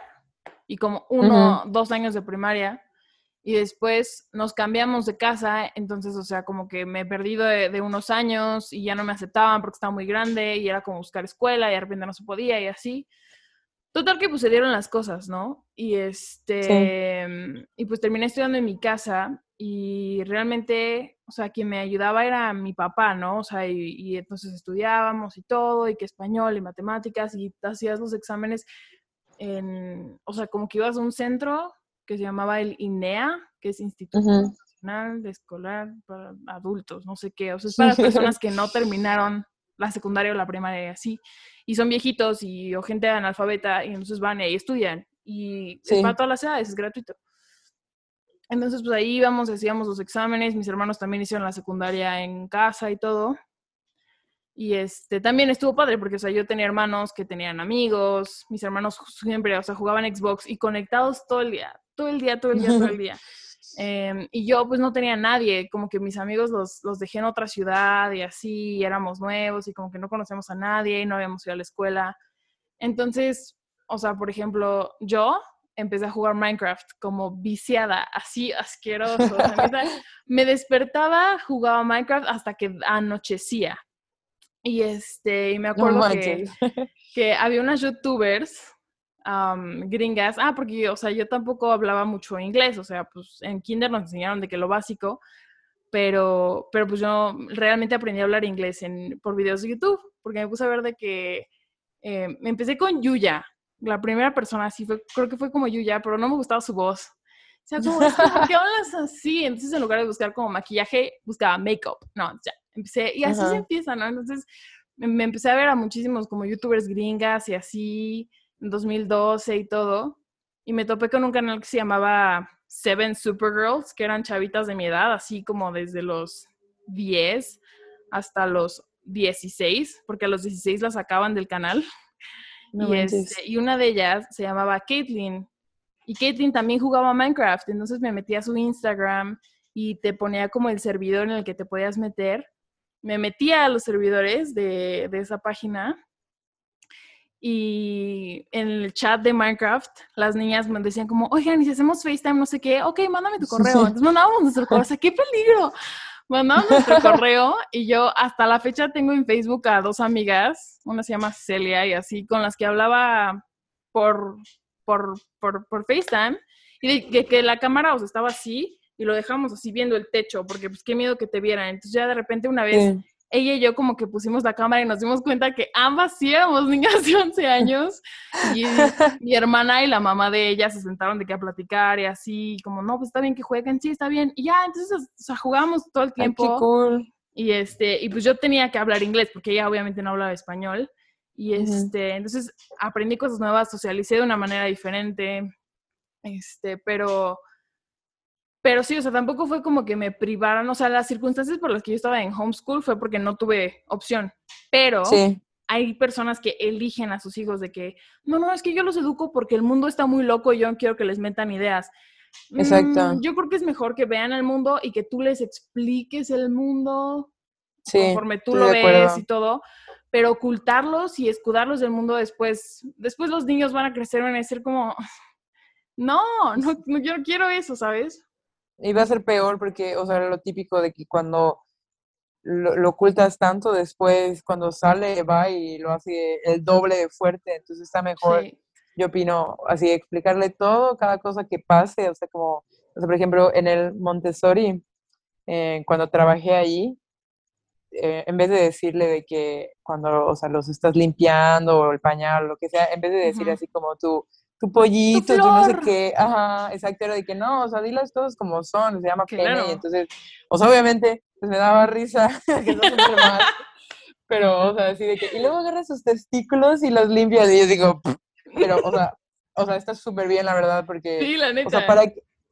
y como uno, dos años de primaria y después nos cambiamos de casa, entonces, o sea, como que me he perdido de, unos años y ya no me aceptaban porque estaba muy grande y era como buscar escuela y de repente no se podía y así. Total que pues se dieron las cosas, ¿no? Y este, y pues terminé estudiando en mi casa y realmente, o sea, quien me ayudaba era mi papá, ¿no? O sea, y, y entonces estudiábamos y todo, y que español y matemáticas y hacías los exámenes en, o sea, como que ibas a un centro que se llamaba el INEA, que es Instituto Nacional de Escolar para Adultos, no sé qué, o sea, es para las personas [LAUGHS] que no terminaron la secundaria o la primaria y así, y son viejitos y o gente analfabeta y entonces van y estudian y es para todas las edades, es gratuito. Entonces, pues ahí íbamos, hacíamos los exámenes, mis hermanos también hicieron la secundaria en casa y todo. Y este, también estuvo padre porque, o sea, yo tenía hermanos que tenían amigos, mis hermanos siempre, o sea, jugaban Xbox y conectados todo el día, todo el día, todo el día, todo el [LAUGHS] día. Em, y yo pues no tenía nadie, como que mis amigos los, los dejé en otra ciudad y así, éramos nuevos y como que no conocemos a nadie y no habíamos ido a la escuela. Entonces, o sea, por ejemplo, yo empecé a jugar Minecraft como viciada, así asqueroso. [LAUGHS] me despertaba, jugaba Minecraft hasta que anochecía. Y este, y me acuerdo que, [LAUGHS] que había unas youtubers gringas. Ah, porque, o sea, yo tampoco hablaba mucho inglés, o sea, pues en kinder nos enseñaron de que lo básico, pero, pero pues yo realmente aprendí a hablar inglés en, por videos de YouTube, porque me puse a ver de que eh, me empecé con Yuya, la primera persona así, fue, creo que fue como Yuya, pero no me gustaba su voz. O sea, como, ¿por qué [LAUGHS] hablas así? Entonces, en lugar de buscar como maquillaje, buscaba make-up. No, ya, empecé, y así se empieza, ¿no? Entonces, me, me, empecé a ver a muchísimos como youtubers gringas y así, en 2012 y todo, y me topé con un canal que se llamaba Seven Supergirls, que eran chavitas de mi edad, así como desde los 10 hasta los 16, porque a los 16 las sacaban del canal. [LAUGHS] y, este, y, una de ellas se llamaba Caitlyn. Y Caitlyn también jugaba Minecraft, entonces me metí a su Instagram y te ponía como el servidor en el que te podías meter. Me metía a los servidores de, de esa página y en el chat de Minecraft las niñas me decían como, oigan, y si hacemos FaceTime, no sé qué, ok, mándame tu correo. Entonces mandábamos nuestro correo, o sea, qué peligro. Mandábamos nuestro [LAUGHS] correo y yo hasta la fecha tengo en Facebook a dos amigas, una se llama Celia y así, con las que hablaba por, por, por, por FaceTime. Y de que, la cámara os estaba así y lo dejamos así viendo el techo porque pues qué miedo que te vieran. Entonces ya de repente una vez ella y yo como que pusimos la cámara y nos dimos cuenta que ambas sí éramos [LAUGHS] niñas de 11 años y mi hermana y la mamá de ella se sentaron de que a platicar y así, como, no, pues está bien que jueguen, sí, está bien. Y ya, entonces, o sea, jugamos todo el tiempo. cool. Y este, y pues yo tenía que hablar inglés porque ella obviamente no hablaba español. Y este, entonces aprendí cosas nuevas, socialicé de una manera diferente. Este, pero pero sí, o sea, tampoco fue como que me privaran, o sea, las circunstancias por las que yo estaba en homeschool fue porque no tuve opción. Pero hay personas que eligen a sus hijos de que, no, no, es que yo los educo porque el mundo está muy loco y yo no quiero que les metan ideas. Exacto. Mm, yo creo que es mejor que vean el mundo y que tú les expliques el mundo conforme tú lo ves y todo, pero ocultarlos y escudarlos del mundo después, después los niños van a crecer, van a ser como, [LAUGHS] no, no, yo no quiero eso, ¿sabes? Y va a ser peor porque, o sea, lo típico de que cuando lo, ocultas tanto, después cuando sale va y lo hace el doble de fuerte, entonces está mejor, yo opino, así explicarle todo, cada cosa que pase, o sea, como, o sea, por ejemplo, en el Montessori, eh, cuando trabajé ahí, eh, en vez de decirle de que cuando, o sea, los estás limpiando o el pañal o lo que sea, en vez de decir así como tú, tu pollito, tu no sé qué, ajá, exacto, era de que no, o sea, dilas todos como son, se llama pene, y entonces, o sea, obviamente, pues me daba risa, [LAUGHS] que no [LAUGHS] mal, pero, o sea, así de que, y luego agarra sus testículos y los limpia, y yo digo, pero, o sea, o sea, está súper bien, la verdad, porque, sí, la neta. o sea, para,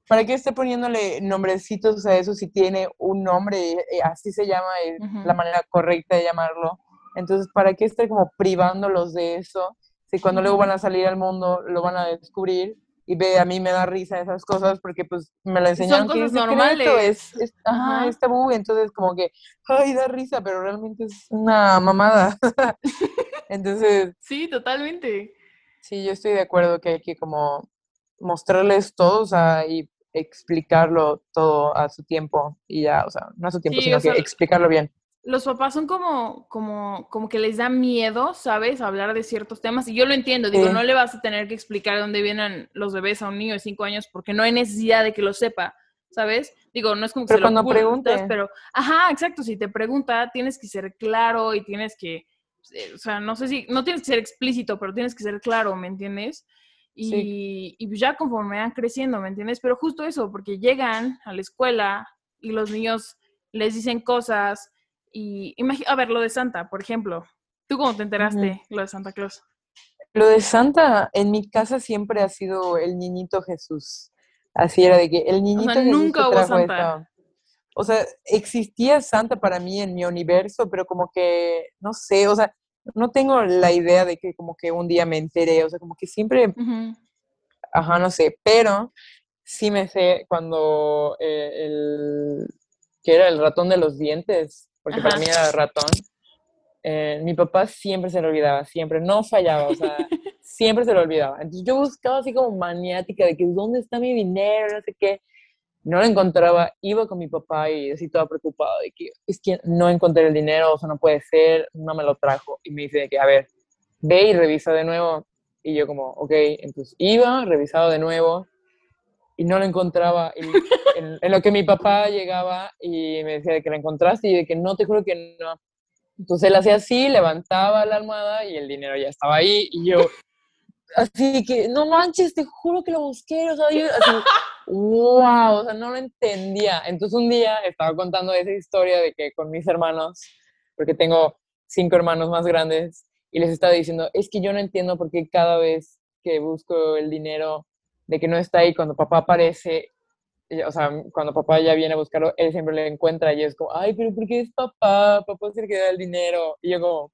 para que esté poniéndole nombrecitos a eso si tiene un nombre, eh, así se llama, es la manera correcta de llamarlo, entonces, ¿para qué esté como privándolos de eso? Y cuando luego van a salir al mundo lo van a descubrir y ve, a mí me da risa esas cosas porque pues me lo enseñaron Son que es secreto, normales. es, es- ajá, Ajá. es tabú, entonces como que, ay, da risa, pero realmente es una mamada. [LAUGHS] [LAUGHS] Entonces, Sí, totalmente. sí, yo estoy de acuerdo que hay que como mostrarles todo, o sea, y explicarlo todo a su tiempo y ya, o sea, no a su tiempo, Sí, sino sea, que explicarlo bien. Los papás son como, como, como que les da miedo, ¿sabes? Hablar de ciertos temas. Y yo lo entiendo, digo, Sí. no le vas a tener que explicar de dónde vienen los bebés a un niño de cinco años porque no hay necesidad de que lo sepa, ¿sabes? Digo, no es como que Pero se lo cuando ocultas, pregunte. pero, ajá, exacto, si te pregunta, tienes que ser claro y tienes que, eh, o sea, no sé si, no tienes que ser explícito, pero tienes que ser claro, ¿me entiendes? Y, Sí. y ya conforme van creciendo, ¿me entiendes? Pero justo eso, porque llegan a la escuela y los niños les dicen cosas y, a ver, lo de Santa, por ejemplo. ¿Tú cómo te enteraste lo de Santa Claus? Lo de Santa, en mi casa siempre ha sido el niñito Jesús. Así era de que el niñito Jesús nunca hubo Santa. esta- O sea, existía Santa para mí en mi universo, pero como que, no sé, o sea, no tengo la idea de que como que un día me enteré, o sea, como que siempre, ajá, no sé, pero sí me sé cuando eh, el, que era el ratón de los dientes, porque para Ajá. mí era ratón, eh, mi papá siempre se lo olvidaba, siempre, no fallaba, o sea, [LAUGHS] siempre se lo olvidaba. Entonces yo buscaba así como maniática de que dónde está mi dinero, no sé qué. No lo encontraba, iba con mi papá y así toda preocupada de que es que no encontré el dinero, o sea, no puede ser, no me lo trajo. Y me dice de que, a ver, ve y revisa de nuevo. Y yo como, ok, entonces iba, revisaba de nuevo y no lo encontraba. Y [LAUGHS] en, en lo que mi papá llegaba y me decía de que la encontraste y de que no, te juro que no. Entonces él hacía así, levantaba la almohada y el dinero ya estaba ahí y yo, así que, no manches, te juro que lo busqué, o sea, yo, así, wow, o sea, no lo entendía. Entonces un día estaba contando esa historia de que con mis hermanos, porque tengo cinco hermanos más grandes, y les estaba diciendo, es que yo no entiendo por qué cada vez que busco el dinero de que no está ahí, cuando papá aparece, y- o sea, cuando papá ya viene a buscarlo, él siempre lo encuentra y es como, ay, pero ¿por qué es papá? Papá es el que da el dinero. Y yo como,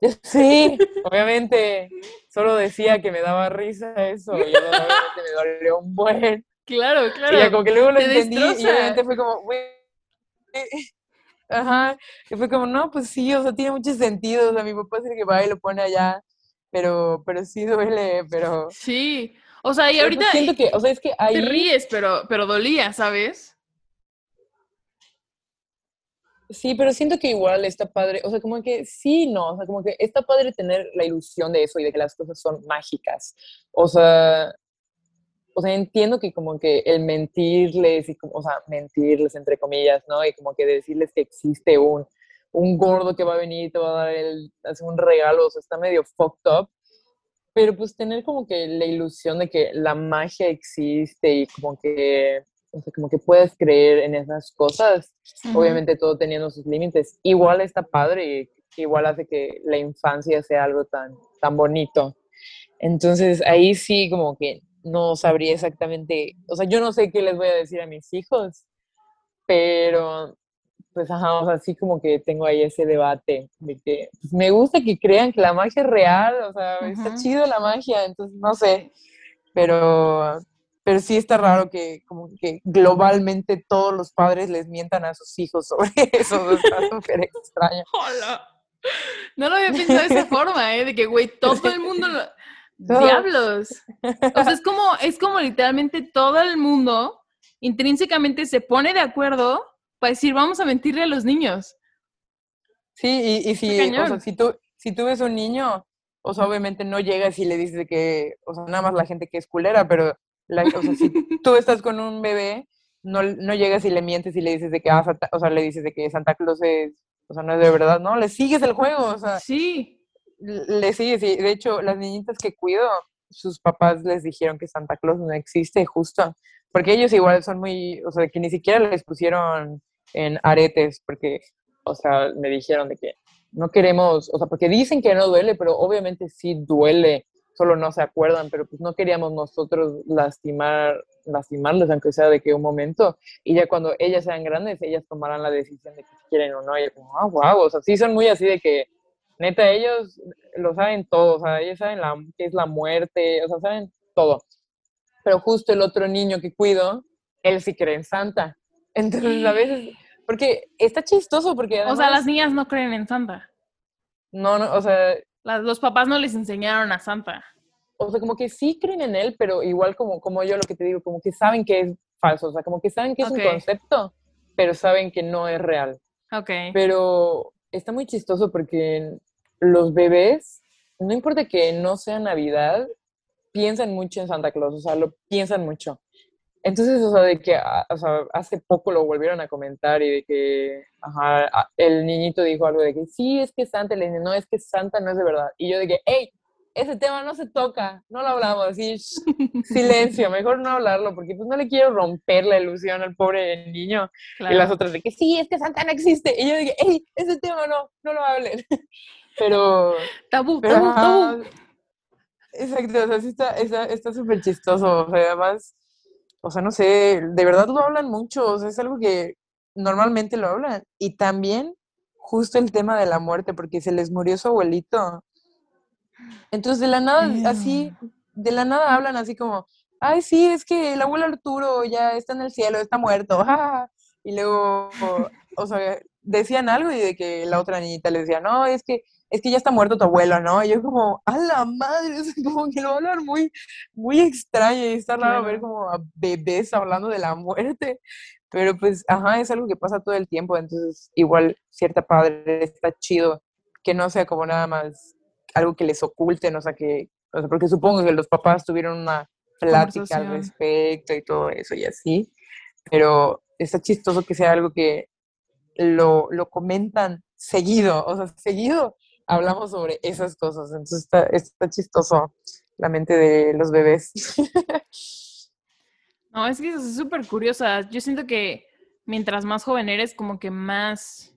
"Yo sí, obviamente, solo decía que me daba risa eso, y obviamente me dolió un buen. Claro, Y ya claro. como que luego lo te entendí y destroza. obviamente fue como, güey, ajá, y fue como, no, pues sí, o sea, tiene mucho sentido, o sea, mi papá es el que va y lo pone allá, pero, pero sí duele, pero... Sí. O sea, y ahorita siento que, o sea, es que ahí... te ríes, pero, pero dolía, ¿sabes? Sí, pero siento que igual está padre, o sea, como que sí, no, o sea, como que está padre tener la ilusión de eso y de que las cosas son mágicas. O sea, o sea, entiendo que como que el mentirles y como, o sea, mentirles entre comillas, ¿no? Y como que decirles que existe un, un gordo que va a venir y te va a dar el, hacer un regalo, o sea, está medio fucked up. Pero pues tener como que la ilusión de que la magia existe y como que, o sea, como que puedes creer en esas cosas, obviamente todo teniendo sus límites, igual está padre y igual hace que la infancia sea algo tan, tan bonito. Entonces ahí sí como que no sabría exactamente, o sea, yo no sé qué les voy a decir a mis hijos, pero pues ajá, o sea, sí como que tengo ahí ese debate de que pues, me gusta que crean que la magia es real, o sea, está chido la magia, entonces no sé, pero, pero sí está raro que como que globalmente todos los padres les mientan a sus hijos sobre [LAUGHS] eso, está [LAUGHS] súper extraño. Hola. No lo había pensado de esa forma, ¿eh? De que, güey, todo el mundo lo... Diablos. O sea, es como, es como literalmente todo el mundo intrínsecamente se pone de acuerdo para decir, vamos a mentirle a los niños. Sí, y, y si, o sea, si tú, si tú ves un niño, o sea, obviamente no llegas y le dices que, o sea, nada más la gente que es culera, pero, la, o sea, si [LAUGHS] tú estás con un bebé, no, no llegas y le mientes y le dices de que, ah, Santa- o sea, le dices de que Santa Claus es, o sea, no es de verdad, no, le sigues el juego, o sea, Sí. le sigues, y de hecho, las niñitas que cuido, sus papás les dijeron que Santa Claus no existe, justo, porque ellos igual son muy, o sea, que ni siquiera les pusieron en aretes, porque, o sea, me dijeron de que no queremos, o sea, porque dicen que no duele, pero obviamente sí duele, solo no se acuerdan, pero pues no queríamos nosotros lastimar, lastimarles, aunque sea de que un momento, y ya cuando ellas sean grandes, ellas tomarán la decisión de que si quieren o no, y yo como, ah, wow, o sea, sí son muy así de que, neta, ellos lo saben todo, o sea, ellos saben la, qué es la muerte, o sea, saben todo. Pero justo el otro niño que cuido, él sí cree en Santa. Entonces a veces, porque está chistoso porque... o sea, las niñas no creen en Santa. No, no, o sea... los papás no les enseñaron a Santa. O sea, como que sí creen en él, pero igual como, como yo lo que te digo, como que saben que es falso, o sea, como que saben que es un concepto, pero saben que no es real. Ok. Pero está muy chistoso porque los bebés, no importa que no sea Navidad, piensan mucho en Santa Claus, o sea, lo piensan mucho. Entonces, o sea, de que ah, o sea, hace poco lo volvieron a comentar y de que ajá, ah, el niñito dijo algo de que sí, es que Santa, le dice, no, es que Santa no es de verdad. Y yo de que, hey, ese tema no se toca, no lo hablamos, así, [LAUGHS] silencio, mejor no hablarlo, porque pues no le quiero romper la ilusión al pobre niño. Y las otras de que sí, es que Santa no existe. Y yo dije, hey, ese tema no, no lo hablen. [LAUGHS] Pero... Tabú, tabú, tabú. Exacto, o sea, sí está súper está, chistoso, o sea, además, o sea, no sé, de verdad lo hablan mucho, o sea, es algo que normalmente lo hablan. Y también justo el tema de la muerte, porque se les murió su abuelito. Entonces, de la nada, así, de la nada hablan así como, ay, sí, es que el abuelo Arturo ya está en el cielo, está muerto. [LAUGHS] Y luego, o sea, decían algo y de que la otra niñita le decía, no, es que es que ya está muerto tu abuelo, ¿no? Y yo como, a la madre, [LAUGHS] es como que lo va a hablar muy, muy extraño y está raro ver como a bebés hablando de la muerte. Pero pues, ajá, es algo que pasa todo el tiempo, entonces igual cierta padre está chido que no sea como nada más algo que les oculten, o sea, que, o sea, porque supongo que los papás tuvieron una plática al respecto y todo eso y así, pero está chistoso que sea algo que lo, lo comentan seguido, o sea, seguido hablamos sobre esas cosas. Entonces está, chistoso la mente de los bebés. No, es que es súper curiosa. Yo siento que mientras más joven eres, como que más,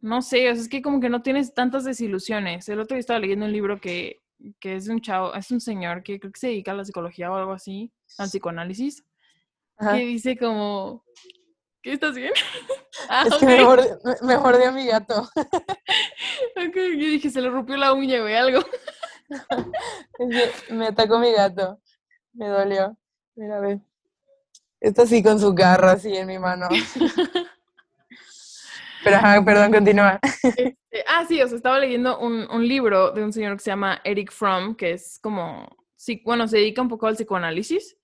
no sé, o sea, es que como que no tienes tantas desilusiones. El otro día estaba leyendo un libro que, que es de un chavo, es un señor que creo que se dedica a la psicología o algo así, al psicoanálisis, que dice como, ¿qué estás bien? [LAUGHS] ah, es que me mordí, a mi gato. [LAUGHS] ok, yo dije, se le rompió la uña, güey, algo. [LAUGHS] me atacó mi gato. Me dolió. Mira, ve. Está así con su garra así en mi mano. Pero, ajá, perdón, continúa. Este, ah, sí, o sea, estaba leyendo un, un, libro de un señor que se llama Eric Fromm, que es como, sí, bueno, se dedica un poco al psicoanálisis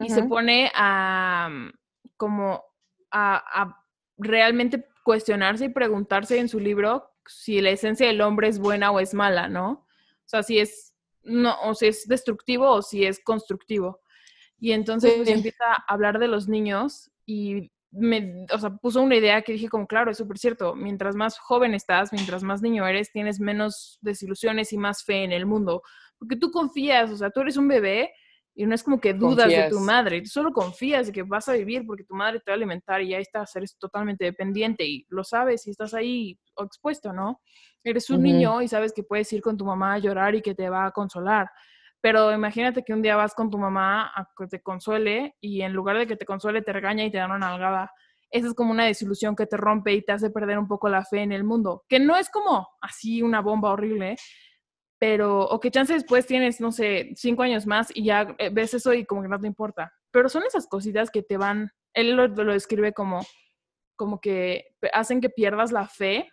y se pone a, como, a, a realmente cuestionarse y preguntarse en su libro si la esencia del hombre es buena o es mala, ¿no? O sea, si es, no, o si es destructivo o si es constructivo. Y entonces pues, empieza a hablar de los niños y me, o sea, puso una idea que dije como, claro, es súper cierto, mientras más joven estás, mientras más niño eres, tienes menos desilusiones y más fe en el mundo, porque tú confías, o sea, tú eres un bebé y no es como que dudas de tu madre, tú solo confías de que vas a vivir porque tu madre te va a alimentar y ya estás, eres totalmente dependiente y lo sabes y estás ahí expuesto, ¿no? Eres un niño y sabes que puedes ir con tu mamá a llorar y que te va a consolar. Pero imagínate que un día vas con tu mamá a que te consuele y en lugar de que te consuele te regaña y te da una nalgada. Esa es como una desilusión que te rompe y te hace perder un poco la fe en el mundo. Que no es como así una bomba horrible, pero, o que chance después tienes, no sé, cinco años más y ya eh, ves eso y como que no te importa. Pero son esas cositas que te van, él lo, lo describe como, como que hacen que pierdas la fe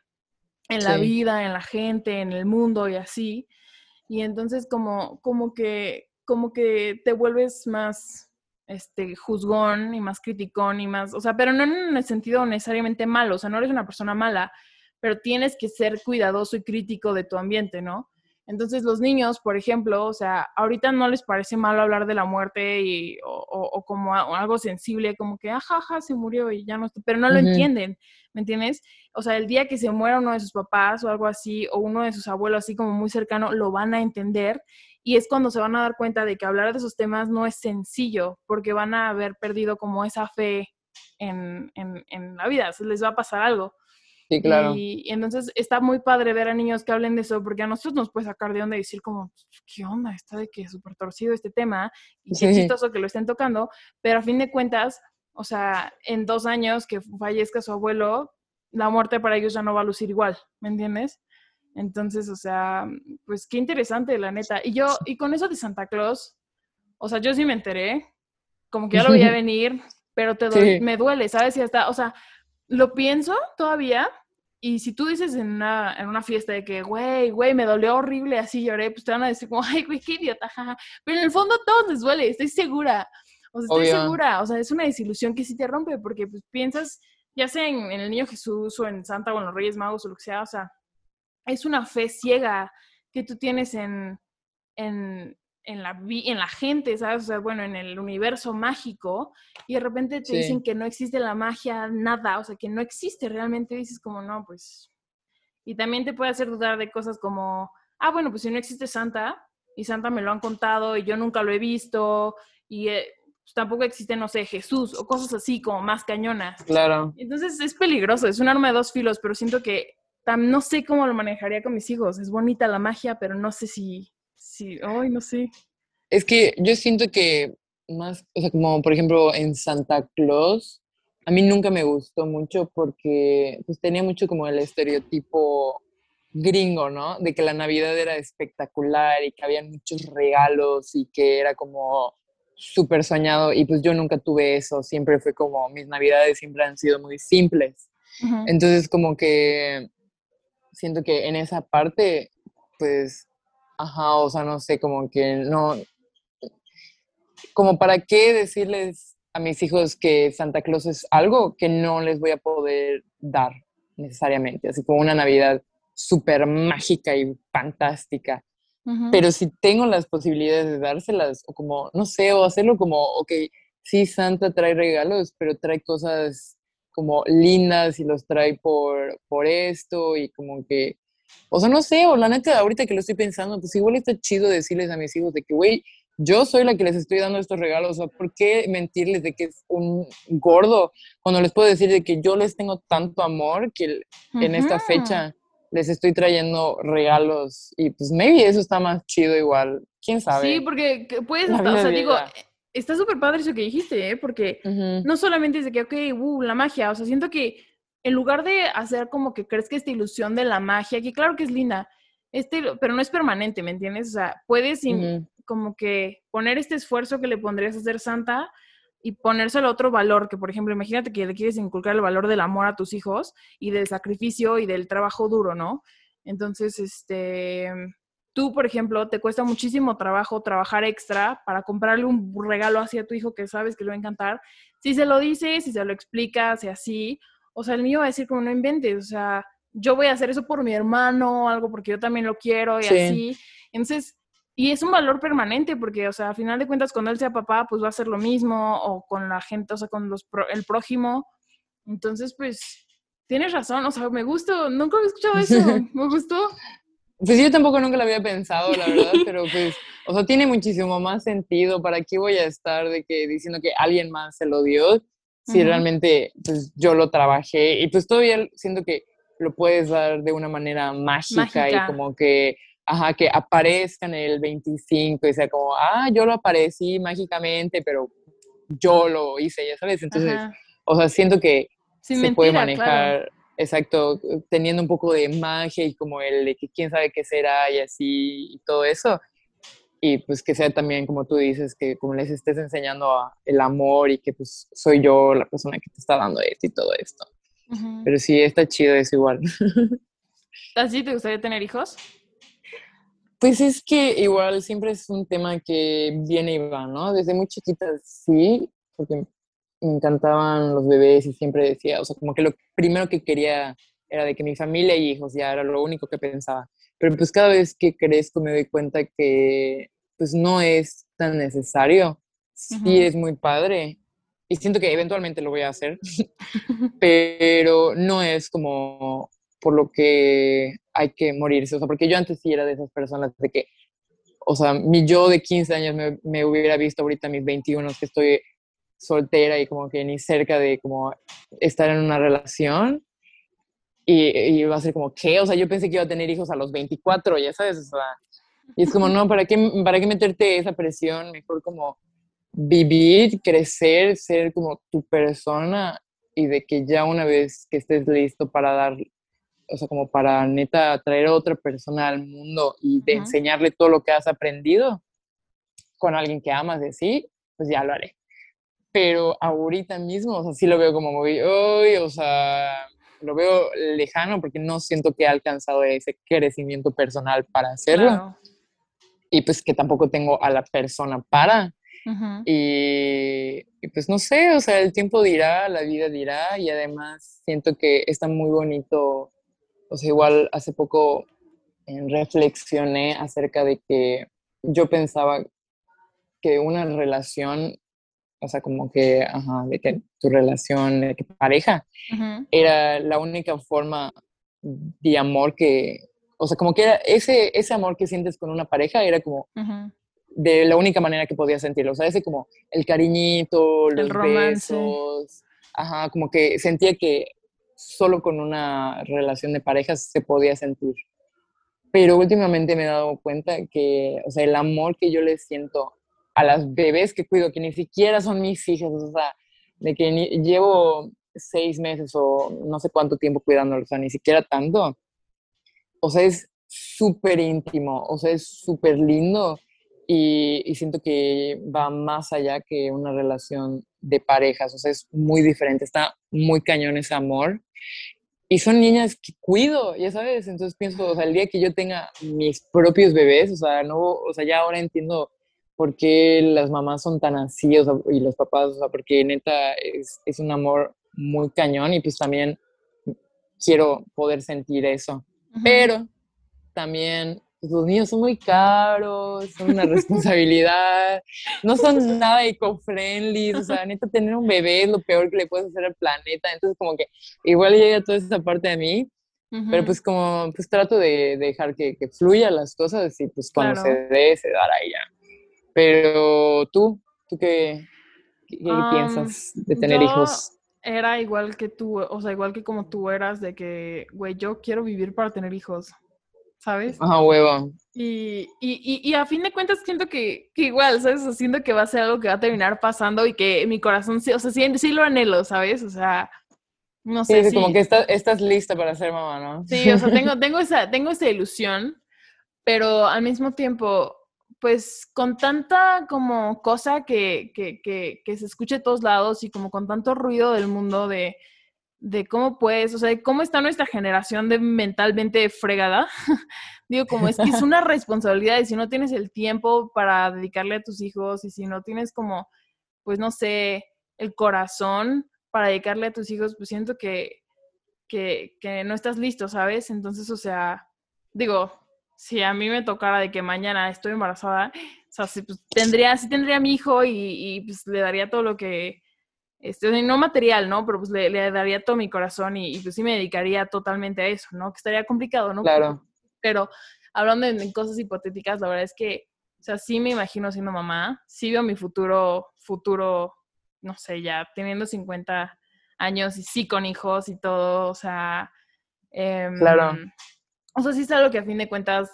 en la vida, en la gente, en el mundo y así. Y entonces como, como que, como que te vuelves más, este, juzgón y más criticón y más, o sea, pero no en el sentido necesariamente malo, o sea, no eres una persona mala, pero tienes que ser cuidadoso y crítico de tu ambiente, ¿no? Entonces los niños, por ejemplo, o sea, ahorita no les parece malo hablar de la muerte y, o, como algo sensible, como que, ajaja, se murió y ya no está, pero no lo entienden, ¿me entiendes? O sea, el día que se muera uno de sus papás o algo así, o uno de sus abuelos así como muy cercano, lo van a entender y es cuando se van a dar cuenta de que hablar de esos temas no es sencillo, porque van a haber perdido como esa fe en, en, en la vida, les va a pasar algo. Sí, claro. Y, entonces está muy padre ver a niños que hablen de eso, porque a nosotros nos puede sacar de onda y decir como, ¿qué onda? Está de que es súper torcido este tema y qué chistoso que lo estén tocando, pero a fin de cuentas, o sea, en dos años que fallezca su abuelo, la muerte para ellos ya no va a lucir igual, ¿me entiendes? Entonces, o sea, pues qué interesante, la neta. Y yo, y con eso de Santa Claus, o sea, yo sí me enteré, como que ya lo voy a [LAUGHS] venir, pero te me duele, ¿sabes? Y hasta, o sea, lo pienso todavía y si tú dices en una, en una fiesta de que, güey, güey, me dolió horrible, así lloré, pues te van a decir como, ay, güey, qué idiota, jaja. Pero en el fondo todos les duele, estoy segura. O sea, estoy segura. O sea, es una desilusión que sí te rompe porque pues piensas, ya sea en, el Niño Jesús o en Santa o en los Reyes Magos o lo que sea, o sea, es una fe ciega que tú tienes en, en, en la, en la gente, ¿sabes? O sea, bueno, en el universo mágico, y de repente te dicen que no existe la magia, nada, o sea, que no existe realmente, dices como, no, pues... Y también te puede hacer dudar de cosas como, ah, bueno, pues si no existe Santa, y Santa me lo han contado, y yo nunca lo he visto, y eh, pues tampoco existe, no sé, Jesús, o cosas así como más cañonas. Claro. Entonces es peligroso, es un arma de dos filos, pero siento que no sé cómo lo manejaría con mis hijos. Es bonita la magia, pero no sé si Sí, ay, no sé. Es que yo siento que más, o sea, como por ejemplo en Santa Claus, a mí nunca me gustó mucho porque pues tenía mucho como el estereotipo gringo, ¿no? De que la Navidad era espectacular y que había muchos regalos y que era como súper soñado y pues yo nunca tuve eso, siempre fue como mis Navidades siempre han sido muy simples. Entonces como que siento que en esa parte pues Ajá, o sea, no sé, como que no, como para qué decirles a mis hijos que Santa Claus es algo que no les voy a poder dar necesariamente, así como una Navidad súper mágica y fantástica. Pero si tengo las posibilidades de dárselas, o como, no sé, o hacerlo como, ok, sí, Santa trae regalos, pero trae cosas como lindas y los trae por, por esto y como que o sea, no sé, o la neta, ahorita que lo estoy pensando, pues igual está chido decirles a mis hijos de que, güey, yo soy la que les estoy dando estos regalos, o sea, ¿por qué mentirles de que es un gordo cuando les puedo decir de que yo les tengo tanto amor que en esta fecha les estoy trayendo regalos y pues maybe eso está más chido igual, quién sabe. Sí, porque puedes, o sea, digo, está súper padre eso que dijiste, ¿eh? porque no solamente es de que, ok, uh, la magia, o sea, siento que en lugar de hacer como que crees que esta ilusión de la magia, que claro que es linda, este, pero no es permanente, ¿me entiendes? O sea, puedes como que poner este esfuerzo que le pondrías a ser santa y ponérselo otro valor, que por ejemplo, imagínate que le quieres inculcar el valor del amor a tus hijos y del sacrificio y del trabajo duro, ¿no? Entonces, este, tú, por ejemplo, te cuesta muchísimo trabajo trabajar extra para comprarle un regalo así a tu hijo que sabes que le va a encantar. Si se lo dices, si se lo explicas y así, o sea, el niño va a decir como no inventes, o sea, yo voy a hacer eso por mi hermano, algo porque yo también lo quiero y así. Entonces, y es un valor permanente porque, o sea, a final de cuentas, cuando él sea papá, pues va a ser lo mismo, o con la gente, o sea, con los el prójimo. Entonces, pues, tienes razón, o sea, me gustó, nunca había escuchado eso, [LAUGHS] me gustó. Pues yo tampoco nunca lo había pensado, la verdad, [LAUGHS] pero pues, o sea, tiene muchísimo más sentido. ¿Para qué voy a estar de que diciendo que alguien más se lo dio? Si realmente pues, yo lo trabajé y pues todavía siento que lo puedes dar de una manera mágica, y como que, ajá, que aparezca en el 25 y sea como, ah, yo lo aparecí mágicamente, pero yo lo hice, ya sabes. Entonces, o sea, siento que se puede manejar, exacto, teniendo un poco de magia y como el de que quién sabe qué será y así y todo eso y pues que sea también, como tú dices, que como les estés enseñando el amor y que pues soy yo la persona que te está dando esto y todo esto. Pero sí, está chido es igual. ¿Así te gustaría tener hijos? Pues es que igual siempre es un tema que viene y va, ¿no? Desde muy chiquita sí, porque me encantaban los bebés y siempre decía, o sea, como que lo primero que quería era de que mi familia y hijos ya era lo único que pensaba. Pero pues cada vez que crezco me doy cuenta que pues no es tan necesario. Sí es muy padre y siento que eventualmente lo voy a hacer, [LAUGHS] [LAUGHS] pero no es como por lo que hay que morirse. O sea, porque yo antes sí era de esas personas de que, o sea, mi yo de 15 años me, me hubiera visto ahorita mis 21 que estoy soltera y como que ni cerca de como estar en una relación y, y va a ser como, ¿qué? O sea, yo pensé que iba a tener hijos a los 24, ya sabes, o sea, y es como, no, ¿para qué, ¿para qué meterte esa presión? Mejor como vivir, crecer, ser como tu persona y de que ya una vez que estés listo para dar, o sea, como para neta traer a otra persona al mundo y de enseñarle todo lo que has aprendido con alguien que amas de sí, pues ya lo haré. pero ahorita mismo, o sea, sí lo veo como muy, uy, o sea, lo veo lejano porque no siento que he alcanzado ese crecimiento personal para hacerlo. Claro. Y pues que tampoco tengo a la persona para. Y, y pues no sé, o sea, el tiempo dirá, la vida dirá y además siento que está muy bonito, o sea, igual hace poco eh, reflexioné acerca de que yo pensaba que una relación, o sea, como que, ajá, de que tu relación de que pareja era la única forma de amor que, o sea, como que era ese, ese amor que sientes con una pareja era como Ujú. de la única manera que podía sentirlo, o sea, ese como el cariñito, los romance. besos, ajá, como que sentía que solo con una relación de parejas se podía sentir. Pero últimamente me he dado cuenta que, o sea, el amor que yo le siento a las bebés que cuido, que ni siquiera son mis hijas, o sea, de que ni- llevo seis meses o no sé cuánto tiempo cuidándolos, o sea, ni siquiera tanto, o sea, es súper íntimo, o sea, es súper lindo y, siento que va más allá que una relación de parejas, o sea, es muy diferente, está muy cañón ese amor. Y son niñas que cuido, ya sabes, entonces pienso, o sea, el día que yo tenga mis propios bebés, o sea, no, o sea, ya ahora entiendo por qué las mamás son tan así, o sea, y los papás, o sea, porque neta es, es un amor muy cañón y pues también quiero poder sentir eso Pero también pues, los niños son muy caros, son una responsabilidad, no son nada eco-friendly, o sea, neta, tener un bebé es lo peor que le puedes hacer al planeta, entonces como que igual llega toda esa parte de mí, pero Ujú. pues como, pues trato de, de dejar que, que fluya las cosas y pues cuando Claro. se dé, se dará ya. Pero tú, ¿tú qué, qué, qué Am, piensas de tener yo hijos? Era igual que tú, o sea, igual que como tú eras, de que, güey, yo quiero vivir para tener hijos, ¿sabes? Ajá, huevo. Y, y, y, y a fin de cuentas siento que, que igual, ¿sabes? O siento que va a ser algo que va a terminar pasando y que mi corazón, sí, o sea, sí, sí lo anhelo, ¿sabes? O sea, no Sí, sé sí, si... como que está- estás lista para ser mamá, ¿no? Sí, o sea, [LAUGHS] tengo, tengo, esa, tengo esa ilusión, pero al mismo tiempo, pues con tanta como cosa que, que, que, que se escuche de todos lados y como con tanto ruido del mundo de, de cómo puedes, o sea, de cómo está nuestra generación de mentalmente fregada. [LAUGHS] Digo, como es que es una responsabilidad y si no tienes el tiempo para dedicarle a tus hijos y si no tienes como, pues no sé, el corazón para dedicarle a tus hijos, pues siento que, que, que no estás listo, ¿sabes? Entonces, o sea, digo, si a mí me tocara de que mañana estoy embarazada, o sea, sí, pues, tendría, sí tendría a mi hijo y, y, pues le daría todo lo que, este, no material, ¿no? Pero pues le, le daría todo mi corazón y, y, pues sí me dedicaría totalmente a eso, ¿no? Que estaría complicado, ¿no? Claro. Pero hablando en, en cosas hipotéticas, la verdad es que, o sea, sí me imagino siendo mamá, sí veo mi futuro, futuro, no sé, ya teniendo 50 años y sí con hijos y todo, o sea, em, Claro. O sea, sí es algo que a fin de cuentas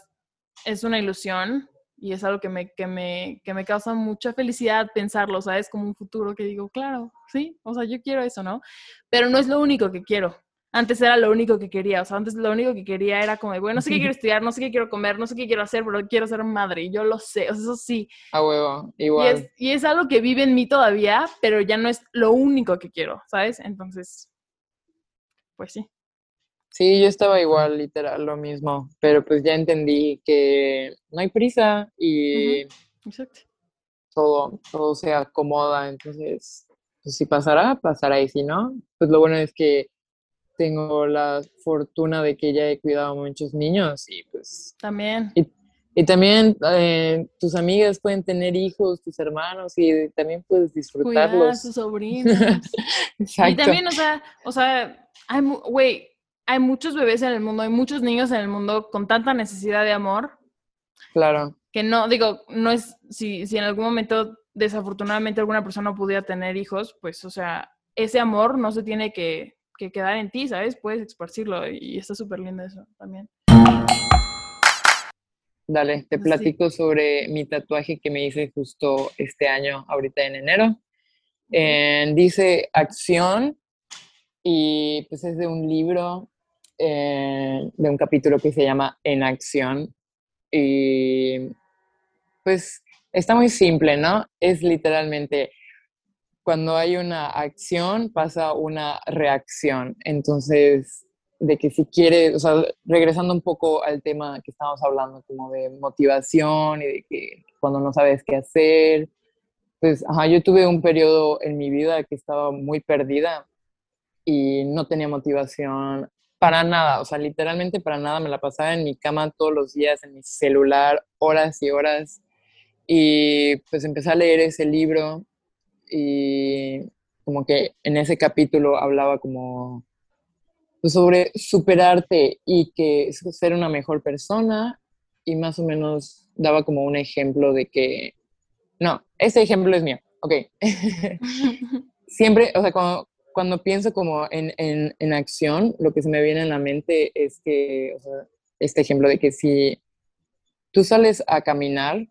es una ilusión y es algo que me, que me, que me causa mucha felicidad pensarlo, ¿sabes? Como un futuro que digo, claro, sí, o sea, yo quiero eso, ¿no? Pero no es lo único que quiero. Antes era lo único que quería, o sea, antes lo único que quería era como, bueno, no sé qué [LAUGHS] quiero estudiar, no sé qué quiero comer, no sé qué quiero hacer, pero quiero ser madre, y yo lo sé, o sea, eso sí. A huevo, Y igual. es, y es algo que vive en mí todavía, pero ya no es lo único que quiero, ¿sabes? Entonces, pues sí. Sí, yo estaba igual, literal, lo mismo, pero pues ya entendí que no hay prisa y Exacto. todo, todo se acomoda, entonces, pues si pasará, pasará, y si no, pues lo bueno es que tengo la fortuna de que ya he cuidado a muchos niños y pues, También. y también eh, tus amigas pueden tener hijos, tus hermanos, y también puedes Cuidar a disfrutarlos. sus sobrinos. [LAUGHS] Y Exacto. también, o sea, o sea, hay, güey, hay muchos bebés en el mundo, hay muchos niños en el mundo con tanta necesidad de amor Claro, que no, digo, no es, si, si en algún momento desafortunadamente alguna persona pudiera tener hijos, pues, o sea, ese amor no se tiene que, que quedar en ti, ¿sabes? Puedes esparcirlo y está súper lindo eso también. dale, te Sí. platico sobre mi tatuaje que me hice justo este año, ahorita en enero. Eh, dice acción y pues es de un libro, eh, de un capítulo que se llama En acción y pues está muy simple, ¿no? Es literalmente cuando hay una acción pasa una reacción. Entonces, de que si quieres, o sea, regresando un poco al tema que estábamos hablando, como de motivación y de que cuando no sabes qué hacer, pues, ajá, yo tuve un periodo en mi vida que estaba muy perdida y no tenía motivación para nada, o sea, literalmente para nada, me la pasaba en mi cama todos los días, en mi celular, horas y horas, y pues empecé a leer ese libro y como que en ese capítulo hablaba como pues, sobre superarte y que ser una mejor persona y más o menos daba como un ejemplo de que, no, ese ejemplo es mío, ok. [LAUGHS] [LAUGHS] Siempre, o sea, cuando, cuando pienso como en, en, en, acción, lo que se me viene en la mente es que, o sea, este ejemplo de que si tú sales a caminar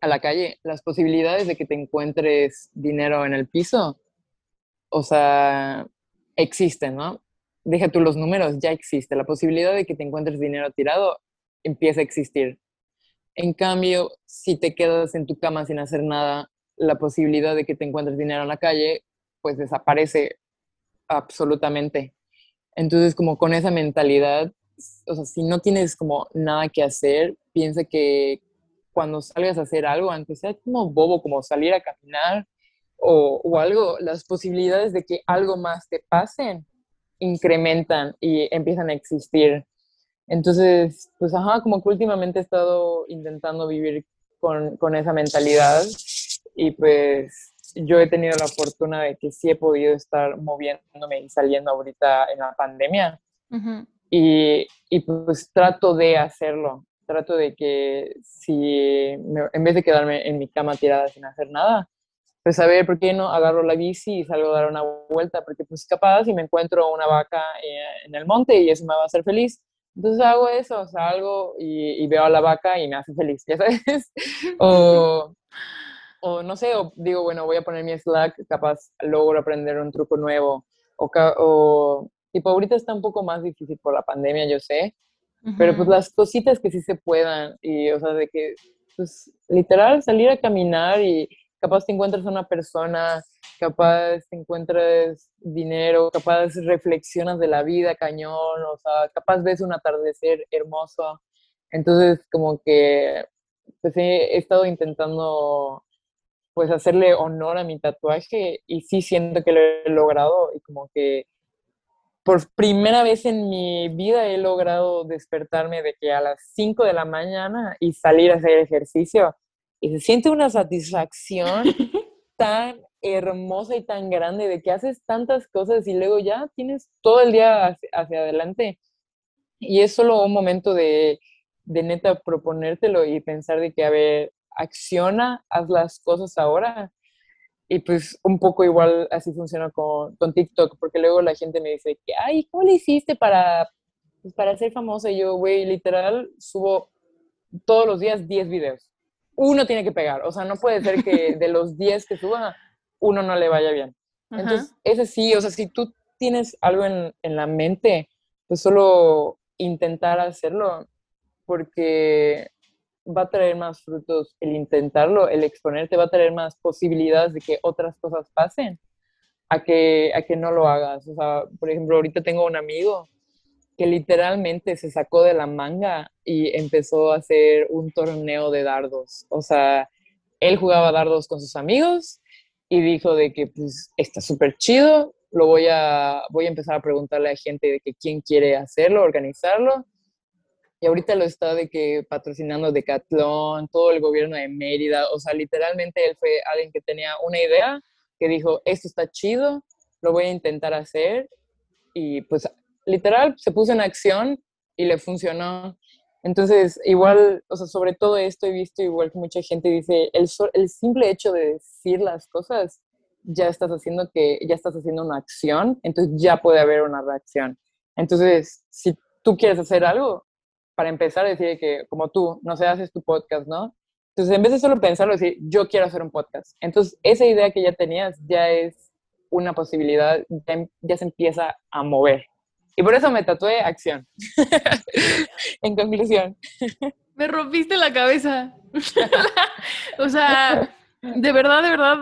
a la calle, las posibilidades de que te encuentres dinero en el piso, o sea, existen, ¿no? Deja tú los números, ya existe. La posibilidad de que te encuentres dinero tirado empieza a existir. En cambio, si te quedas en tu cama sin hacer nada, la posibilidad de que te encuentres dinero en la calle, pues desaparece absolutamente. Entonces, como con esa mentalidad, o sea, si no tienes como nada que hacer, piensa que cuando salgas a hacer algo, aunque sea como bobo, como salir a caminar o, algo, las posibilidades de que algo más te pasen incrementan y empiezan a existir. Entonces, pues ajá, como que últimamente he estado intentando vivir con, con, esa mentalidad y pues yo he tenido la fortuna de que sí he podido estar moviéndome y saliendo ahorita en la pandemia y, y, pues trato de hacerlo trato de que si en vez de quedarme en mi cama tirada sin hacer nada, pues a ver, ¿por qué no agarro la bici y salgo a dar una vuelta? Porque pues capaz si me encuentro una vaca eh, en el monte y eso me va a hacer feliz. Entonces hago eso, salgo y, y veo a la vaca y me hace feliz, ¿ya sabes? [LAUGHS] o, o no sé, o digo, bueno, voy a poner mi Slack, capaz logro aprender un truco nuevo. O, o tipo, ahorita está un poco más difícil por la pandemia, yo sé, pero pues las cositas que sí se puedan y, o sea, de que, pues, literal, salir a caminar y capaz te encuentras a una persona, capaz te encuentras dinero, capaz reflexionas de la vida cañón, o sea, capaz ves un atardecer hermoso. Entonces, como que, pues he, he estado intentando, pues, hacerle honor a mi tatuaje y sí siento que lo he logrado y como que por primera vez en mi vida he logrado despertarme de que a las 5 de la mañana y salir a hacer ejercicio. Y se siente una satisfacción [LAUGHS] tan hermosa y tan grande de que haces tantas cosas y luego ya tienes todo el día hacia, adelante. Y es solo un momento de, de neta proponértelo y pensar de que, a ver, acciona, haz las cosas ahora y pues un poco igual así funciona con, con, TikTok, porque luego la gente me dice que, ay, ¿cómo le hiciste para, pues, para ser famosa? Y yo, güey, literal, subo todos los días 10 videos. Uno tiene que pegar, o sea, no puede ser que de los 10 que suba, uno no le vaya bien. Entonces, ese sí, o sea, si tú tienes algo en, en la mente, pues solo intentar hacerlo, porque va a traer más frutos el intentarlo, el exponerte, va a traer más posibilidades de que otras cosas pasen a que, a que no lo hagas. O sea, por ejemplo, ahorita tengo un amigo que literalmente se sacó de la manga y empezó a hacer un torneo de dardos. O sea, él jugaba dardos con sus amigos y dijo de que pues está súper chido, lo voy a, voy a empezar a preguntarle a gente de que quién quiere hacerlo, organizarlo y ahorita lo está de que patrocinando Decathlon, todo el gobierno de Mérida, o sea, literalmente él fue alguien que tenía una idea, que dijo, esto está chido, lo voy a intentar hacer, y pues literal se puso en acción y le funcionó. Entonces, igual, o sea, sobre todo esto he visto igual que mucha gente dice, el, el simple hecho de decir las cosas, ya estás haciendo que, ya estás haciendo una acción, entonces ya puede haber una reacción. Entonces, si tú quieres hacer algo, para empezar, decir que como tú, no sé, haces tu podcast, ¿no? Entonces, en vez de solo pensarlo, decir, yo quiero hacer un podcast. Entonces, esa idea que ya tenías ya es una posibilidad, ya, ya se empieza a mover. Y por eso me tatué acción. [LAUGHS] en conclusión. me rompiste la cabeza. [LAUGHS] o sea, de verdad, de verdad,